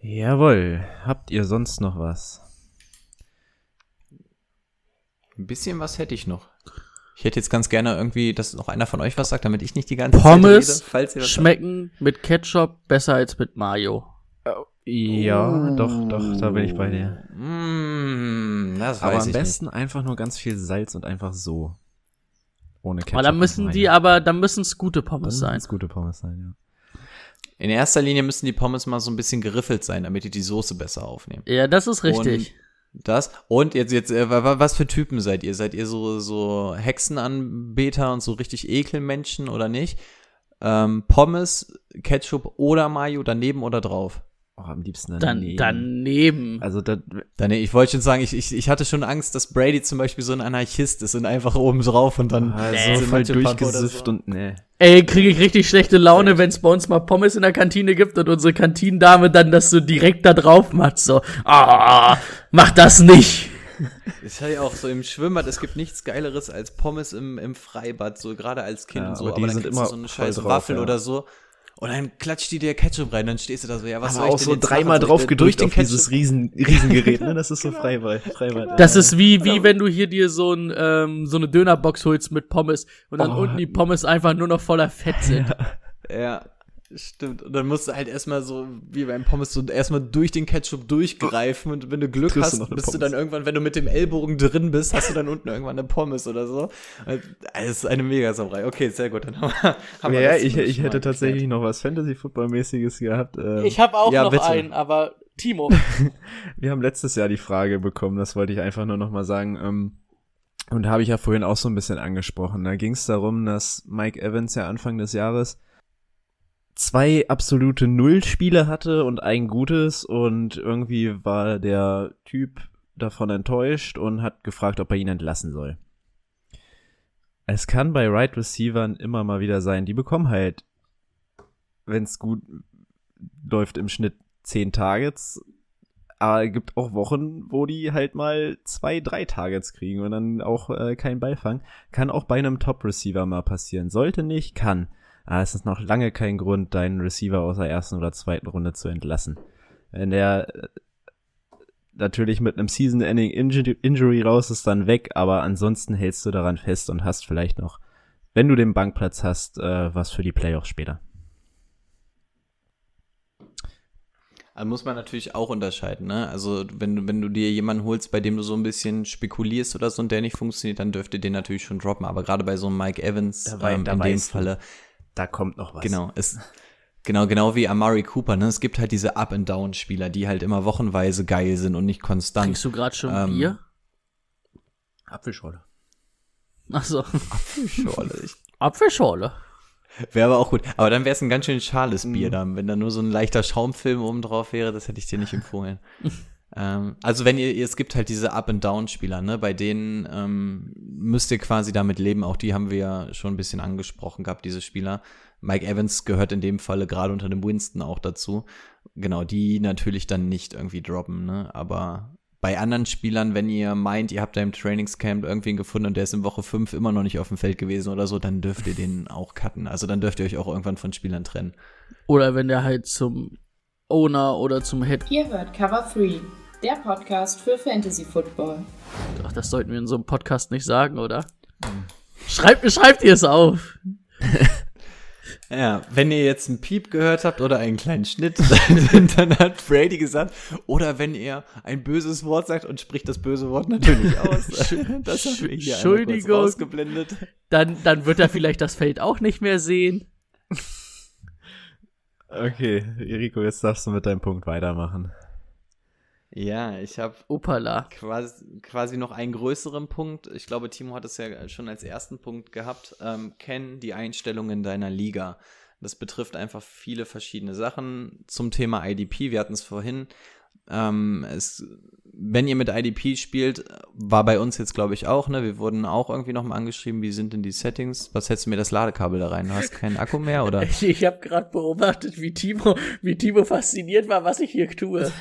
Jawohl. Habt ihr sonst noch was? Ein bisschen was hätte ich noch. Ich hätte jetzt ganz gerne irgendwie, dass noch einer von euch was sagt, damit ich nicht die ganze Pommes Zeit rede, falls ihr was schmecken mit Ketchup besser als mit Mayo. Ja, doch, doch, da bin ich bei dir. sagt. Mm, das Aber weiß am ich besten einfach nur ganz viel Salz und einfach so. Ohne Ketchup. Aber dann müssen und die aber, dann müssen es gute Dann Pommes müssen sein. es gute Pommes sein, ja. nicht. In erster Linie müssen die Pommes mal so ein bisschen geriffelt sein, damit die die Soße besser aufnehmen. Ja, das ist richtig. Das und jetzt jetzt äh, wa- wa- was für Typen seid ihr? Seid ihr so so Hexenanbeter und so richtig Ekelmenschen oder nicht? Ähm, Pommes, Ketchup oder Mayo daneben oder drauf? Oh, am liebsten daneben. daneben. Also da, Dann, ich wollte schon sagen, ich, ich, ich hatte schon Angst, dass Brady zum Beispiel so ein Anarchist ist und einfach oben drauf und dann ah, Nee, so voll durchgesifft so. und ne. Ey, kriege ich richtig schlechte Laune, wenn es bei uns mal Pommes in der Kantine gibt und unsere Kantinendame dann das so direkt da drauf macht. So, ah, mach das nicht. Ich hatte ja auch so im Schwimmbad, es gibt nichts Geileres als Pommes im, im Freibad, so gerade als Kind Ja, und so. aber Aber, die dann sind immer du so eine scheiß drauf, Waffel ja. oder so. Und dann klatscht die dir Ketchup rein, dann stehst du da so, ja, was Aber soll ich auch denn so dreimal drauf ich, äh, gedrückt auf Ketchup- dieses Riesen, *laughs* Riesengerät, ne? Das ist so Freiball. Freiball. Das ist wie, wie wenn du hier dir so, ein, ähm, so eine Dönerbox holst mit Pommes und dann Oh. unten die Pommes einfach nur noch voller Fett sind. Ja, stimmt. Und dann musst du halt erstmal so, wie beim Pommes, so erstmal durch den Ketchup durchgreifen und wenn du Glück Triffst du hast, noch eine bist du Pommes. dann irgendwann, wenn du mit dem Ellbogen drin bist, hast du dann unten irgendwann eine Pommes oder so. Das ist eine Mega-Sauerei. Okay, sehr gut. Dann haben wir, haben wir ja, das ich, ich hätte mal tatsächlich geklärt. noch was Fantasy-Football-mäßiges gehabt. Ähm, habe auch Ja, bitte. aber Timo. *laughs* Wir haben letztes Jahr die Frage bekommen, das wollte ich einfach nur noch mal sagen. Ähm, und habe ich ja vorhin auch so ein bisschen angesprochen. Da ging es darum, dass Mike Evans ja Anfang des Jahres zwei absolute Nullspiele hatte und ein gutes und irgendwie war der Typ davon enttäuscht und hat gefragt, ob er ihn entlassen soll. Es kann bei Right Receivern immer mal wieder sein, die bekommen halt, wenn es gut läuft, im Schnitt zehn Targets, aber es gibt auch Wochen, wo die halt mal zwei, drei Targets kriegen und dann auch äh, keinen Ball fangen. Kann auch bei einem Top-Receiver mal passieren. Sollte nicht, kann. Aber es ist noch lange kein Grund, deinen Receiver aus der ersten oder zweiten Runde zu entlassen. Wenn der äh, natürlich mit einem Season-Ending Inju- Injury raus ist, dann weg, aber ansonsten hältst du daran fest und hast vielleicht noch, wenn du den Bankplatz hast, äh, was für die Playoffs später. Also muss man natürlich auch unterscheiden, ne? Also wenn du, wenn du dir jemanden holst, bei dem du so ein bisschen spekulierst oder so und der nicht funktioniert, dann dürfte den natürlich schon droppen. Aber gerade bei so einem Mike Evans ähm, in dem. Falle, da kommt noch was. Genau, es, genau, genau wie Amari Cooper, ne? Es gibt halt diese Up-and-Down-Spieler, die halt immer wochenweise geil sind und nicht konstant. Kriegst du gerade schon Ähm, Bier? Apfelschorle. Achso, Schorle. Ich- Apfelschorle. Wäre aber auch gut. Aber dann wäre es ein ganz schön schales Mhm. Bier dann, wenn da nur so ein leichter Schaumfilm oben drauf wäre, das hätte ich dir nicht empfohlen. *laughs* ähm, also wenn ihr, es gibt halt diese Up-and-Down-Spieler, ne, bei denen ähm, müsst ihr quasi damit leben, auch die haben wir ja schon ein bisschen angesprochen gehabt, diese Spieler. Mike Evans gehört in dem Falle gerade unter dem Winston auch dazu. Genau, die natürlich dann nicht irgendwie droppen, ne, aber bei anderen Spielern, wenn ihr meint, ihr habt da im Trainingscamp irgendwen gefunden und der ist in Woche 5 immer noch nicht auf dem Feld gewesen oder so, dann dürft ihr den auch cutten. Also dann dürft ihr euch auch irgendwann von Spielern trennen. Oder wenn der halt zum Owner oder zum Head. Ihr hört Cover 3, der Podcast für Fantasy Football. Ach, das sollten wir in so einem Podcast nicht sagen, oder? Schreibt, schreibt ihr es auf. *laughs* Ja, wenn ihr jetzt einen Piep gehört habt oder einen kleinen Schnitt, *laughs* dann, dann hat Brady gesagt, oder wenn ihr ein böses Wort sagt und spricht das böse Wort natürlich *laughs* aus. Das haben wir hier Entschuldigung. ausgeblendet. Dann, dann wird er vielleicht das Feld auch nicht mehr sehen. Okay, Rico, jetzt darfst du mit deinem Punkt weitermachen. Ja, ich habe quasi, quasi noch einen größeren Punkt. Ich glaube, Timo hat es ja schon als ersten Punkt gehabt. Ähm, kenn die Einstellungen deiner Liga. Das betrifft einfach viele verschiedene Sachen zum Thema IDP. Wir hatten es vorhin. Ähm, es, wenn ihr mit IDP spielt, war bei uns jetzt, glaube ich, auch, ne? Wir wurden auch irgendwie nochmal angeschrieben, wie sind denn die Settings? Was hättest du mir das Ladekabel da rein? Du hast keinen Akku mehr, oder? *laughs* Ich, ich habe gerade beobachtet, wie Timo, wie Timo fasziniert war, was ich hier tue.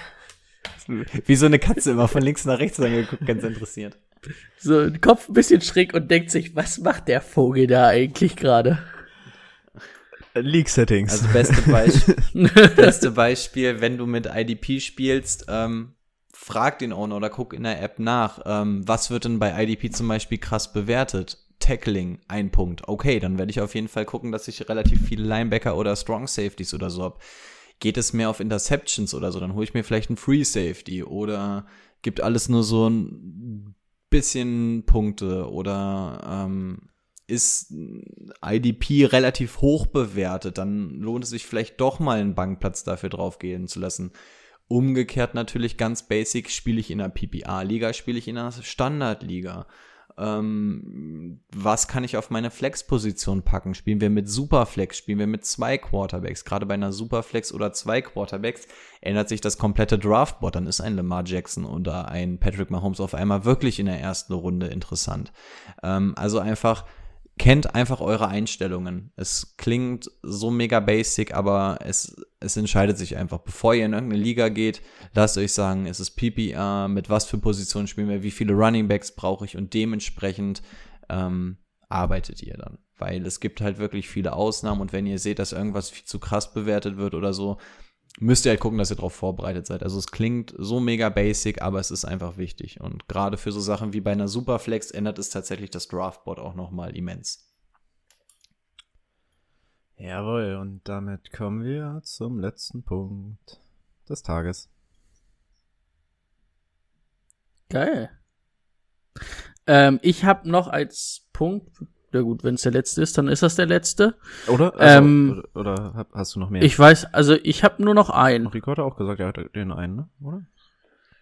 Wie so eine Katze immer von links nach rechts angeguckt, ganz interessiert. So, den Kopf ein bisschen schräg und denkt sich, was macht der Vogel da eigentlich gerade? League-Settings. Also beste Beispiel, *laughs* beste Beispiel, wenn du mit IDP spielst, ähm, frag den Owner oder guck in der App nach, ähm, was wird denn bei IDP zum Beispiel krass bewertet? Tackling, ein Punkt. Okay, dann werde ich auf jeden Fall gucken, dass ich relativ viele Linebacker oder Strong Safeties oder so hab. Geht es mehr auf Interceptions oder so, dann hole ich mir vielleicht einen Free Safety oder gibt alles nur so ein bisschen Punkte oder ähm, ist IDP relativ hoch bewertet, dann lohnt es sich vielleicht doch mal einen Bankplatz dafür draufgehen zu lassen. Umgekehrt natürlich ganz basic, spiele ich in einer PPA-Liga, spiele ich in einer Standardliga. Ähm, was kann ich auf meine Flex-Position packen? Spielen wir mit Superflex? Spielen wir mit zwei Quarterbacks? Gerade bei einer Superflex oder zwei Quarterbacks ändert sich das komplette Draftboard. Dann ist ein Lamar Jackson oder ein Patrick Mahomes auf einmal wirklich in der ersten Runde interessant. Ähm, also einfach kennt einfach eure Einstellungen. Es klingt so mega basic, aber es, es entscheidet sich einfach. Bevor ihr in irgendeine Liga geht, lasst euch sagen, ist es PPR, mit was für Positionen spielen wir, wie viele Running Backs brauche ich und dementsprechend ähm, arbeitet ihr dann. Weil es gibt halt wirklich viele Ausnahmen und wenn ihr seht, dass irgendwas viel zu krass bewertet wird oder so, müsst ihr halt gucken, dass ihr darauf vorbereitet seid. Also es klingt so mega basic, aber es ist einfach wichtig. Und gerade für so Sachen wie bei einer Superflex ändert es tatsächlich das Draftboard auch nochmal immens. Jawohl, und damit kommen wir zum letzten Punkt des Tages. Geil. Ähm, ich habe noch als Punkt, ja gut, wenn es der letzte ist, dann ist das der letzte. Oder? Also, Ähm, oder, hast du noch mehr? Ich weiß, also ich habe nur noch einen. Rico hat auch gesagt, er hat den einen, ne? Oder?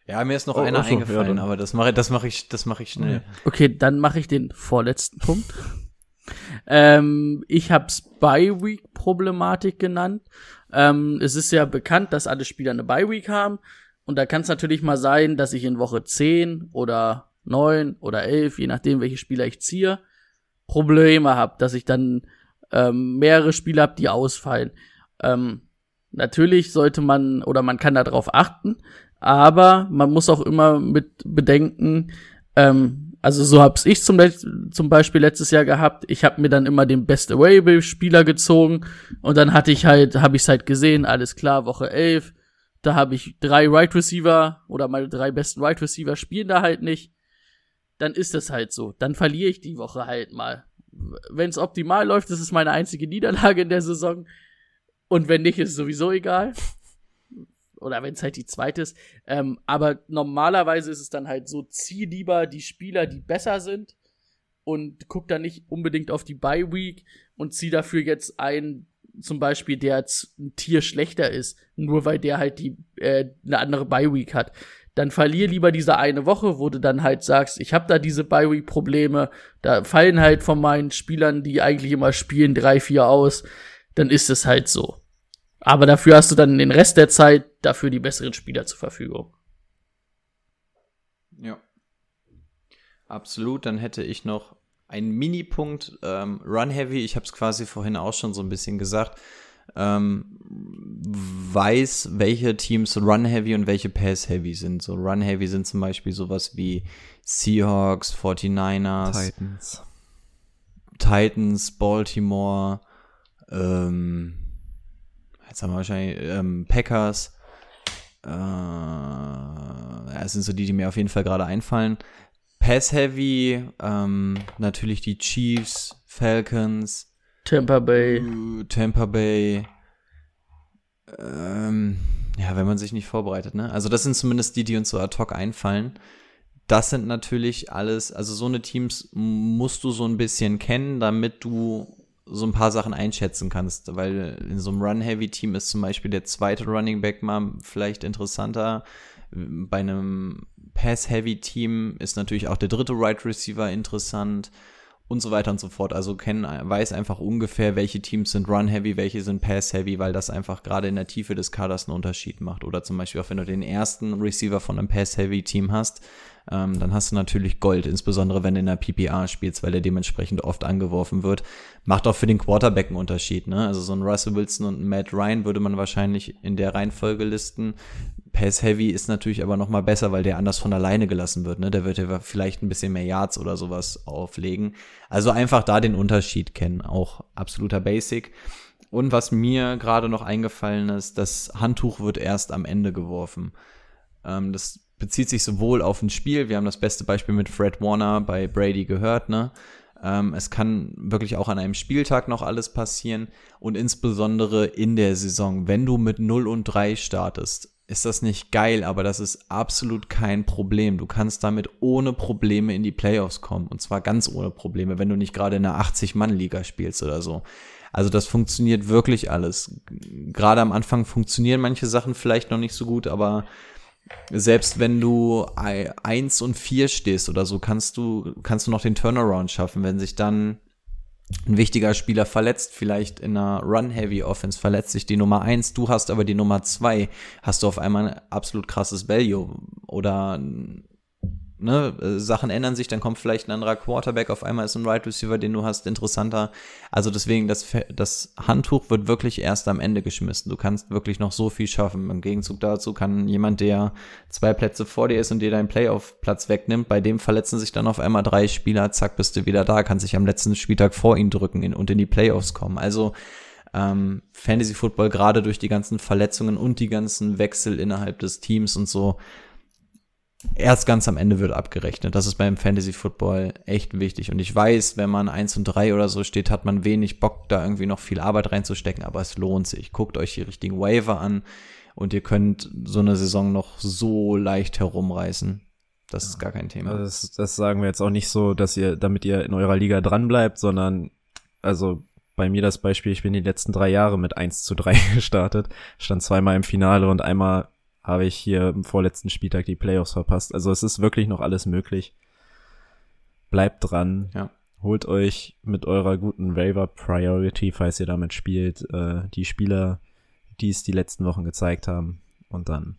Ja, mir ist noch Oh, einer so, ja, eingefallen, dann- aber das mache das mach ich, das mache ich schnell. Okay, dann mache ich den vorletzten Punkt. *laughs* ähm, ich habe Spy Week Problematik genannt. Ähm, es ist ja bekannt, dass alle Spieler eine Bye Week haben. Und da kann es natürlich mal sein, dass ich in Woche 10 oder 9 oder 11, je nachdem, welche Spieler ich ziehe, Probleme habe, dass ich dann ähm, mehrere Spieler habe, die ausfallen. Ähm, natürlich sollte man oder man kann darauf achten, aber man muss auch immer mit bedenken, ähm, also so hab's ich zum, zum Beispiel letztes Jahr gehabt. Ich habe mir dann immer den Best Available Spieler gezogen und dann hatte ich halt, habe ich's halt gesehen, alles klar, Woche 11, da habe ich drei Right Receiver oder meine drei besten Right Receiver spielen da halt nicht. Dann ist es halt so. Dann verliere ich die Woche halt mal. Wenn es optimal läuft, ist es meine einzige Niederlage in der Saison. Und wenn nicht, ist es sowieso egal. Oder wenn es halt die zweite ist. Ähm, aber normalerweise ist es dann halt so, zieh lieber die Spieler, die besser sind. und guck da nicht unbedingt auf die Bye Week und zieh dafür jetzt einen, zum Beispiel, der ein Tier schlechter ist, nur weil der halt die äh, eine andere Bye Week hat. Dann verlier lieber diese eine Woche, wo du dann halt sagst, ich habe da diese Bye Week Probleme, da fallen halt von meinen Spielern, die eigentlich immer spielen, drei, vier aus, dann ist es halt so. Aber dafür hast du dann den Rest der Zeit dafür die besseren Spieler zur Verfügung. Ja. Absolut. Dann hätte ich noch einen Mini-Punkt. Ähm, Run Heavy, ich habe es quasi vorhin auch schon so ein bisschen gesagt. Ähm, weiß, welche Teams Run Heavy und welche Pass Heavy sind. So Run Heavy sind zum Beispiel sowas wie Seahawks, 49ers, Titans. Titans, Baltimore, ähm, jetzt haben wir wahrscheinlich ähm, Packers. Äh, das sind so die, die mir auf jeden Fall gerade einfallen. Pass Heavy, ähm, natürlich die Chiefs, Falcons, Tampa Bay. Tampa Bay. Ähm, ja, wenn man sich nicht vorbereitet, ne? Also das sind zumindest die, die uns so ad hoc einfallen. Das sind natürlich alles, also so eine Teams musst du so ein bisschen kennen, damit du so ein paar Sachen einschätzen kannst, weil in so einem Run-Heavy-Team ist zum Beispiel der zweite Running Back mal vielleicht interessanter. Bei einem Pass-Heavy-Team ist natürlich auch der dritte Right Receiver interessant und so weiter und so fort. Also kenn, weiß einfach ungefähr, welche Teams sind Run-Heavy, welche sind Pass-Heavy, weil das einfach gerade in der Tiefe des Kaders einen Unterschied macht. Oder zum Beispiel auch, wenn du den ersten Receiver von einem Pass-Heavy-Team hast, ähm, dann hast du natürlich Gold, insbesondere wenn du in der PPA spielst, weil der dementsprechend oft angeworfen wird. Macht auch für den Quarterback einen Unterschied, ne? Also so ein Russell Wilson und Matt Ryan würde man wahrscheinlich in der Reihenfolge listen. Pass Heavy ist natürlich aber noch mal besser, weil der anders von alleine gelassen wird, ne? Der wird ja vielleicht ein bisschen mehr Yards oder sowas auflegen. Also einfach da den Unterschied kennen, auch absoluter Basic. Und was mir gerade noch eingefallen ist, das Handtuch wird erst am Ende geworfen. Ähm, das bezieht sich sowohl auf ein Spiel, wir haben das beste Beispiel mit Fred Warner bei Brady gehört, ne? Ähm, es kann wirklich auch an einem Spieltag noch alles passieren und insbesondere in der Saison, wenn du mit 0 und 3 startest, ist das nicht geil, aber das ist absolut kein Problem. Du kannst damit ohne Probleme in die Playoffs kommen und zwar ganz ohne Probleme, wenn du nicht gerade in einer 80-Mann-Liga spielst oder so. Also das funktioniert wirklich alles. Gerade am Anfang funktionieren manche Sachen vielleicht noch nicht so gut, aber selbst wenn du eins und vier stehst oder so, kannst du, kannst du noch den Turnaround schaffen, wenn sich dann ein wichtiger Spieler verletzt, vielleicht in einer Run-Heavy-Offense verletzt sich die Nummer eins, du hast aber die Nummer zwei, hast du auf einmal ein absolut krasses Value oder ne, äh, Sachen ändern sich, dann kommt vielleicht ein anderer Quarterback, auf einmal ist ein Right Receiver, den du hast, interessanter. Also deswegen, das, das Handtuch wird wirklich erst am Ende geschmissen. Du kannst wirklich noch so viel schaffen. Im Gegenzug dazu kann jemand, der zwei Plätze vor dir ist und dir deinen Playoff-Platz wegnimmt, bei dem verletzen sich dann auf einmal drei Spieler, zack, bist du wieder da, kannst dich am letzten Spieltag vor ihn drücken und in die Playoffs kommen. Also ähm, Fantasy Football gerade durch die ganzen Verletzungen und die ganzen Wechsel innerhalb des Teams und so erst ganz am Ende wird abgerechnet. Das ist beim Fantasy Football echt wichtig. Und ich weiß, wenn man 1 und 3 oder so steht, hat man wenig Bock, da irgendwie noch viel Arbeit reinzustecken, aber es lohnt sich. Guckt euch die richtigen Waiver an und ihr könnt so eine Saison noch so leicht herumreißen. Das ist gar kein Thema. Also das, das sagen wir jetzt auch nicht so, dass ihr, damit ihr in eurer Liga dran bleibt, sondern also bei mir das Beispiel, ich bin die letzten drei Jahre mit 1 zu 3 *laughs* gestartet, stand zweimal im Finale und einmal habe ich hier im vorletzten Spieltag die Playoffs verpasst. Also es ist wirklich noch alles möglich. Bleibt dran. Ja. Holt euch mit eurer guten Waiver Priority, falls ihr damit spielt, äh, die Spieler, die es die letzten Wochen gezeigt haben. Und dann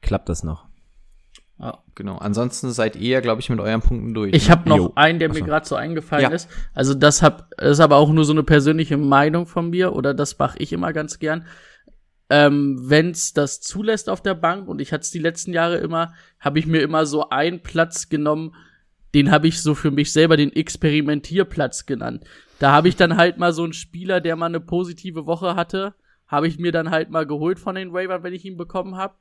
klappt das noch. Ja, genau. Ansonsten seid ihr, glaube ich, mit euren Punkten durch. Ich ne? habe noch Jo. einen, der mir Achso. gerade so eingefallen Ja. ist. Also das, hab, das ist aber auch nur so eine persönliche Meinung von mir oder das mache ich immer ganz gern. Ähm, wenn's das zulässt auf der Bank und ich hatte es die letzten Jahre immer, habe ich mir immer so einen Platz genommen, den habe ich so für mich selber den Experimentierplatz genannt. Da habe ich dann halt mal so einen Spieler, der mal eine positive Woche hatte, habe ich mir dann halt mal geholt von den Waivern, wenn ich ihn bekommen habe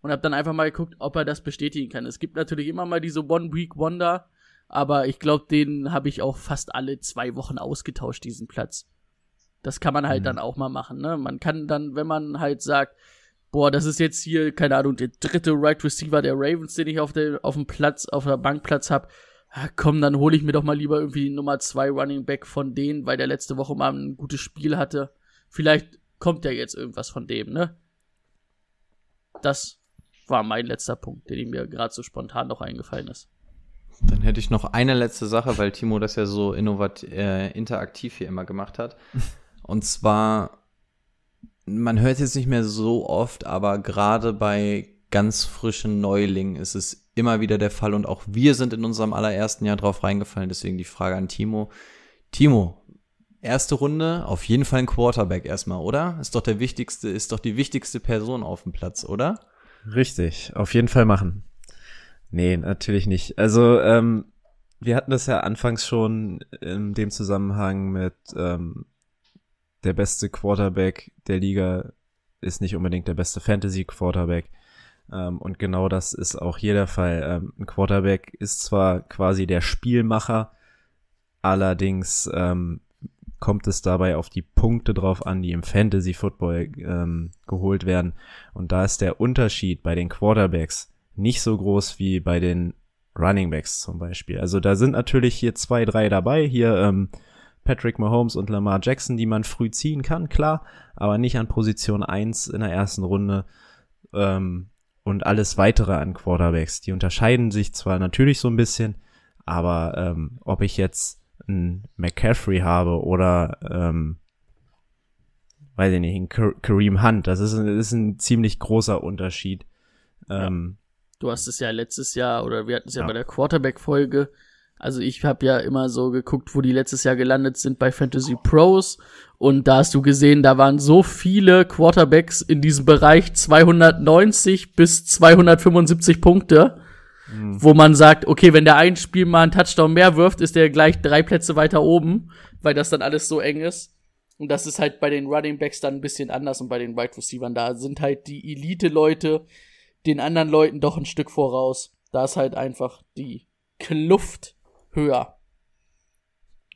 und habe dann einfach mal geguckt, ob er das bestätigen kann. Es gibt natürlich immer mal diese One-Week-Wonder, aber ich glaube, den habe ich auch fast alle zwei Wochen ausgetauscht, diesen Platz. Das kann man halt Mhm. dann auch mal machen, ne? Man kann dann, wenn man halt sagt, boah, das ist jetzt hier, keine Ahnung, der dritte Right Receiver der Ravens, den ich auf, der, auf dem Platz, auf der Bankplatz hab, ah, komm, dann hole ich mir doch mal lieber irgendwie die Nummer 2 Running Back von denen, weil der letzte Woche mal ein gutes Spiel hatte. Vielleicht kommt ja jetzt irgendwas von dem, ne? Das war mein letzter Punkt, den mir gerade so spontan noch eingefallen ist. Dann hätte ich noch eine letzte Sache, weil Timo das ja so innovat äh, interaktiv hier immer gemacht hat. *laughs* Und zwar, man hört jetzt nicht mehr so oft, aber gerade bei ganz frischen Neulingen ist es immer wieder der Fall und auch wir sind in unserem allerersten Jahr drauf reingefallen. Deswegen die Frage an Timo. Timo, erste Runde, auf jeden Fall ein Quarterback erstmal, oder? Ist doch der wichtigste, ist doch die wichtigste Person auf dem Platz, oder? Richtig, auf jeden Fall machen. Nee, natürlich nicht. Also, ähm, wir hatten das ja anfangs schon in dem Zusammenhang mit ähm, der beste Quarterback der Liga ist nicht unbedingt der beste Fantasy-Quarterback. Ähm, und genau das ist auch hier der Fall. Ähm, ein Quarterback ist zwar quasi der Spielmacher, allerdings ähm, kommt es dabei auf die Punkte drauf an, die im Fantasy Football ähm, geholt werden. Und da ist der Unterschied bei den Quarterbacks nicht so groß wie bei den Running Backs zum Beispiel. Also da sind natürlich hier zwei, drei dabei. Hier ähm, Patrick Mahomes und Lamar Jackson, die man früh ziehen kann, klar, aber nicht an Position 1 in der ersten Runde. Ähm, und alles weitere an Quarterbacks. Die unterscheiden sich zwar natürlich so ein bisschen, aber ähm, ob ich jetzt einen McCaffrey habe oder ähm, weiß ich nicht, einen Kareem Hunt. Das ist, das ist ein ziemlich großer Unterschied. Ähm, ja. Du hast es ja letztes Jahr, oder wir hatten es ja, ja, bei der Quarterback-Folge. Also ich habe ja immer so geguckt, wo die letztes Jahr gelandet sind bei Fantasy Pros. Und da hast du gesehen, da waren so viele Quarterbacks in diesem Bereich 290 bis 275 Punkte mhm. wo man sagt, okay, wenn der ein Spiel mal einen Touchdown mehr wirft, ist der gleich drei Plätze weiter oben, weil das dann alles so eng ist. Und das ist halt bei den Running Backs dann ein bisschen anders und bei den Wide Receivers. Da sind halt die Elite-Leute den anderen Leuten doch ein Stück voraus. Da ist halt einfach die Kluft höher.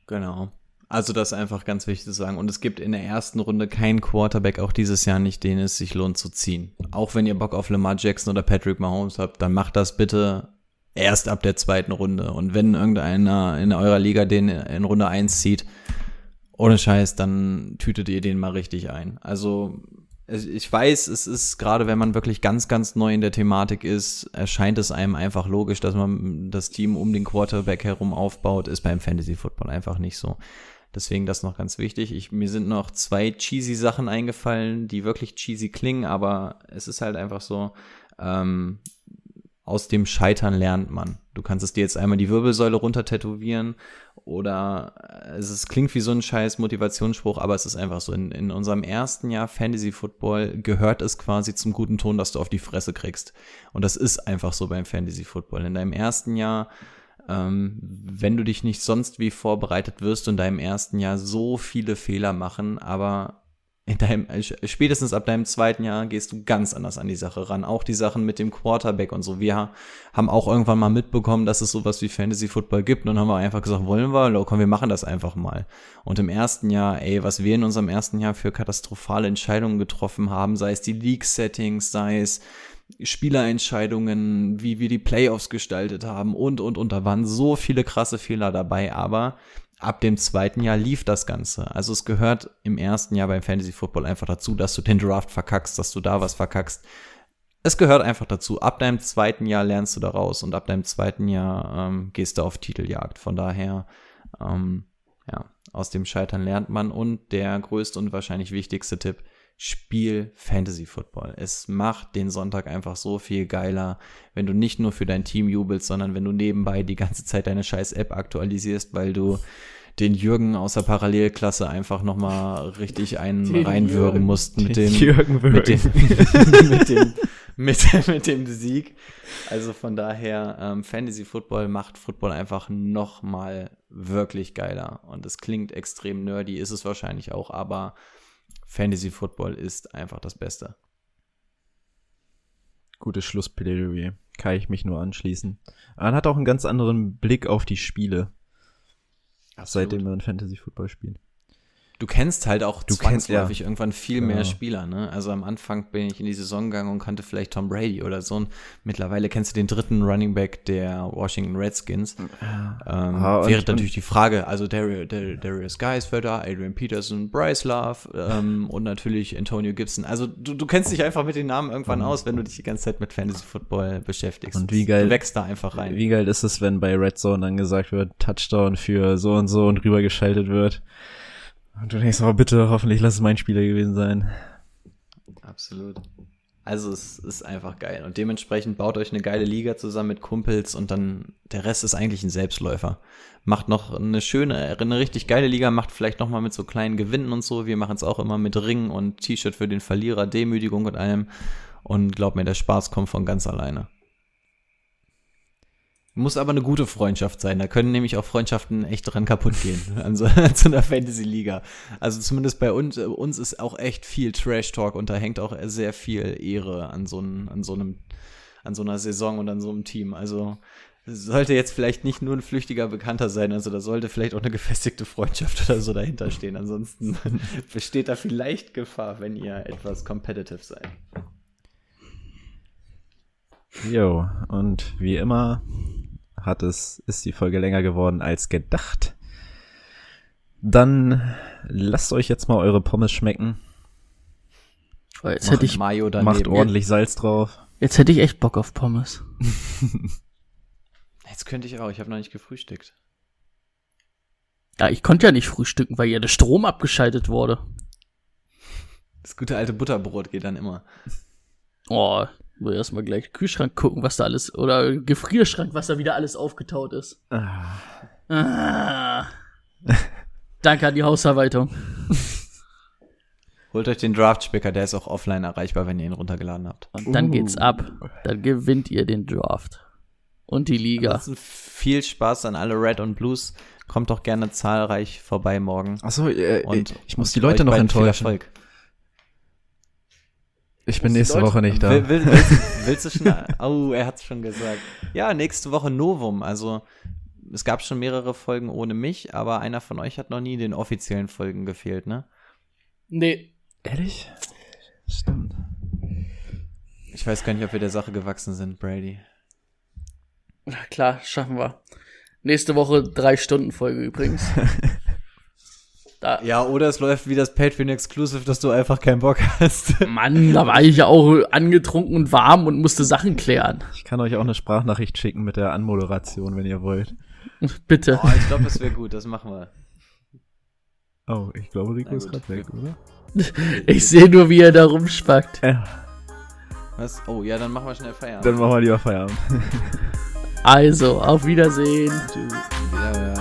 Genau. Also das ist einfach ganz wichtig zu sagen. Und es gibt in der ersten Runde keinen Quarterback, auch dieses Jahr nicht, den es sich lohnt zu ziehen. Auch wenn ihr Bock auf Lamar Jackson oder Patrick Mahomes habt, dann macht das bitte erst ab der zweiten Runde. Und wenn irgendeiner in eurer Liga den in Runde 1 zieht, ohne Scheiß, dann tütet ihr den mal richtig ein. Also ich weiß, es ist gerade, wenn man wirklich ganz, ganz neu in der Thematik ist, erscheint es einem einfach logisch, dass man das Team um den Quarterback herum aufbaut, ist beim Fantasy Football einfach nicht so. Deswegen das noch ganz wichtig. Ich, mir sind noch zwei cheesy Sachen eingefallen, die wirklich cheesy klingen, aber es ist halt einfach so, ähm, aus dem Scheitern lernt man. Du kannst es dir jetzt einmal die Wirbelsäule runter tätowieren oder äh, es klingt wie so ein scheiß Motivationsspruch, aber es ist einfach so. In, in unserem ersten Jahr Fantasy Football gehört es quasi zum guten Ton, dass du auf die Fresse kriegst. Und das ist einfach so beim Fantasy Football. In deinem ersten Jahr ähm, wenn du dich nicht sonst wie vorbereitet wirst und in deinem ersten Jahr so viele Fehler machen, aber in deinem, spätestens ab deinem zweiten Jahr gehst du ganz anders an die Sache ran. Auch die Sachen mit dem Quarterback und so. Wir haben auch irgendwann mal mitbekommen, dass es sowas wie Fantasy Football gibt und dann haben wir einfach gesagt, wollen wir? Komm, wir machen das einfach mal. Und im ersten Jahr, ey, was wir in unserem ersten Jahr für katastrophale Entscheidungen getroffen haben, sei es die League-Settings, sei es Spielerentscheidungen, wie wir die Playoffs gestaltet haben und, und, und. Da waren so viele krasse Fehler dabei, aber ab dem zweiten Jahr lief das Ganze. Also es gehört im ersten Jahr beim Fantasy Football einfach dazu, dass du den Draft verkackst, dass du da was verkackst. Es gehört einfach dazu. Ab deinem zweiten Jahr lernst du da raus und ab deinem zweiten Jahr ähm, gehst du auf Titeljagd. Von daher, ähm, ja, aus dem Scheitern lernt man. Und der größte und wahrscheinlich wichtigste Tipp, Spiel Fantasy Football. Es macht den Sonntag einfach so viel geiler, wenn du nicht nur für dein Team jubelst, sondern wenn du nebenbei die ganze Zeit deine scheiß App aktualisierst, weil du den Jürgen aus der Parallelklasse einfach nochmal richtig einen den reinwürgen Jürgen. musst mit dem, Jürgen *laughs* mit dem, mit dem, mit, mit dem Sieg. Also von daher, ähm, Fantasy Football macht Football einfach nochmal wirklich geiler. Und es klingt extrem nerdy, ist es wahrscheinlich auch, aber Fantasy Football ist einfach das Beste. Gutes Schlussplädoyer. Kann ich mich nur anschließen. Man hat auch einen ganz anderen Blick auf die Spiele. Absolut. Seitdem man Fantasy Football spielt. Du kennst halt auch Du kennst, zwangsläufig ja. irgendwann viel Genau. mehr Spieler, ne? Also am Anfang bin ich in die Saison gegangen und kannte vielleicht Tom Brady oder so. Und mittlerweile kennst du den dritten Running Back der Washington Redskins. Ähm, und- wäre natürlich die Frage, also Darius, Darius da, Adrian Peterson, Bryce Love ähm, *laughs* und natürlich Antonio Gibson. Also du, du kennst dich einfach mit den Namen irgendwann aus, wenn du dich die ganze Zeit mit Fantasy Football beschäftigst. Und wie geil- Du wächst da einfach rein. Wie geil ist es, wenn bei Red Zone dann gesagt wird, Touchdown für so und so und rübergeschaltet wird. Und du denkst, oh bitte, hoffentlich lass es mein Spieler gewesen sein. Absolut. Also es ist einfach geil. Und dementsprechend baut euch eine geile Liga zusammen mit Kumpels und dann der Rest ist eigentlich ein Selbstläufer. Macht noch eine schöne, eine richtig geile Liga, macht vielleicht noch mal mit so kleinen Gewinnen und so. Wir machen es auch immer mit Ring und T-Shirt für den Verlierer, Demütigung und allem. Und glaub mir, der Spaß kommt von ganz alleine. Muss aber eine gute Freundschaft sein. Da können nämlich auch Freundschaften echt dran kaputt gehen an so, an so einer Fantasy-Liga. Also zumindest bei uns, äh, uns ist auch echt viel Trash-Talk und da hängt auch sehr viel Ehre an so, einem, an so einem, an so einer Saison und an so einem Team. Also sollte jetzt vielleicht nicht nur ein flüchtiger Bekannter sein, also da sollte vielleicht auch eine gefestigte Freundschaft *laughs* oder so dahinter stehen. Ansonsten *laughs* besteht da vielleicht Gefahr, wenn ihr etwas competitive seid. Jo, und wie immer hat es, ist die Folge länger geworden als gedacht. Dann lasst euch jetzt mal eure Pommes schmecken. Oh, jetzt hätte ich, Mayo daneben. Macht ordentlich Salz drauf. jetzt hätte ich echt Bock auf Pommes. *laughs* Jetzt könnte ich auch, ich habe noch nicht gefrühstückt. Ja, ich konnte ja nicht frühstücken, weil ja der Strom abgeschaltet wurde. Das gute alte Butterbrot geht dann immer. Oh, erstmal gleich Kühlschrank gucken, was da alles, oder Gefrierschrank, was da wieder alles aufgetaut ist. Ah, Ah. Danke an die Hausverwaltung. Holt euch den Draft-Spicker, der ist auch offline erreichbar, wenn ihr ihn runtergeladen habt. Und dann Uh. geht's ab. Dann gewinnt ihr den Draft. Und die Liga. Ansonsten viel Spaß an alle Red und Blues. Kommt doch gerne zahlreich vorbei morgen. Achso, äh, Und ich muss die Leute noch enttäuschen. Ich bin nächste Leute- Woche nicht da. Will, will, willst, willst du schon? *laughs* Oh, er hat's schon gesagt. Ja, nächste Woche Novum. Also es gab schon mehrere Folgen ohne mich, aber einer von euch hat noch nie den offiziellen Folgen gefehlt, ne? Nee. Ehrlich? Stimmt. Ich weiß gar nicht, ob wir der Sache gewachsen sind, Brady. Na Klar, schaffen wir. Nächste Woche drei Stunden Folge übrigens. *laughs* Da, Ja, oder es läuft wie das Patreon Exclusive, dass du einfach keinen Bock hast. *laughs* Mann, da war ich ja auch angetrunken und warm und musste Sachen klären. Ich kann euch auch eine Sprachnachricht schicken mit der Anmoderation, wenn ihr wollt. *laughs* Bitte. Oh, ich glaube, das wäre gut, das machen wir. Oh, ich glaube, Rico ist gut. gerade weg, oder? *laughs* Ich sehe nur, wie er da rumspackt. Ja, Was? Oh, ja, dann machen wir schnell Feierabend. dann machen wir lieber Feierabend. Also, auf Wiedersehen. Tschüss. Ja,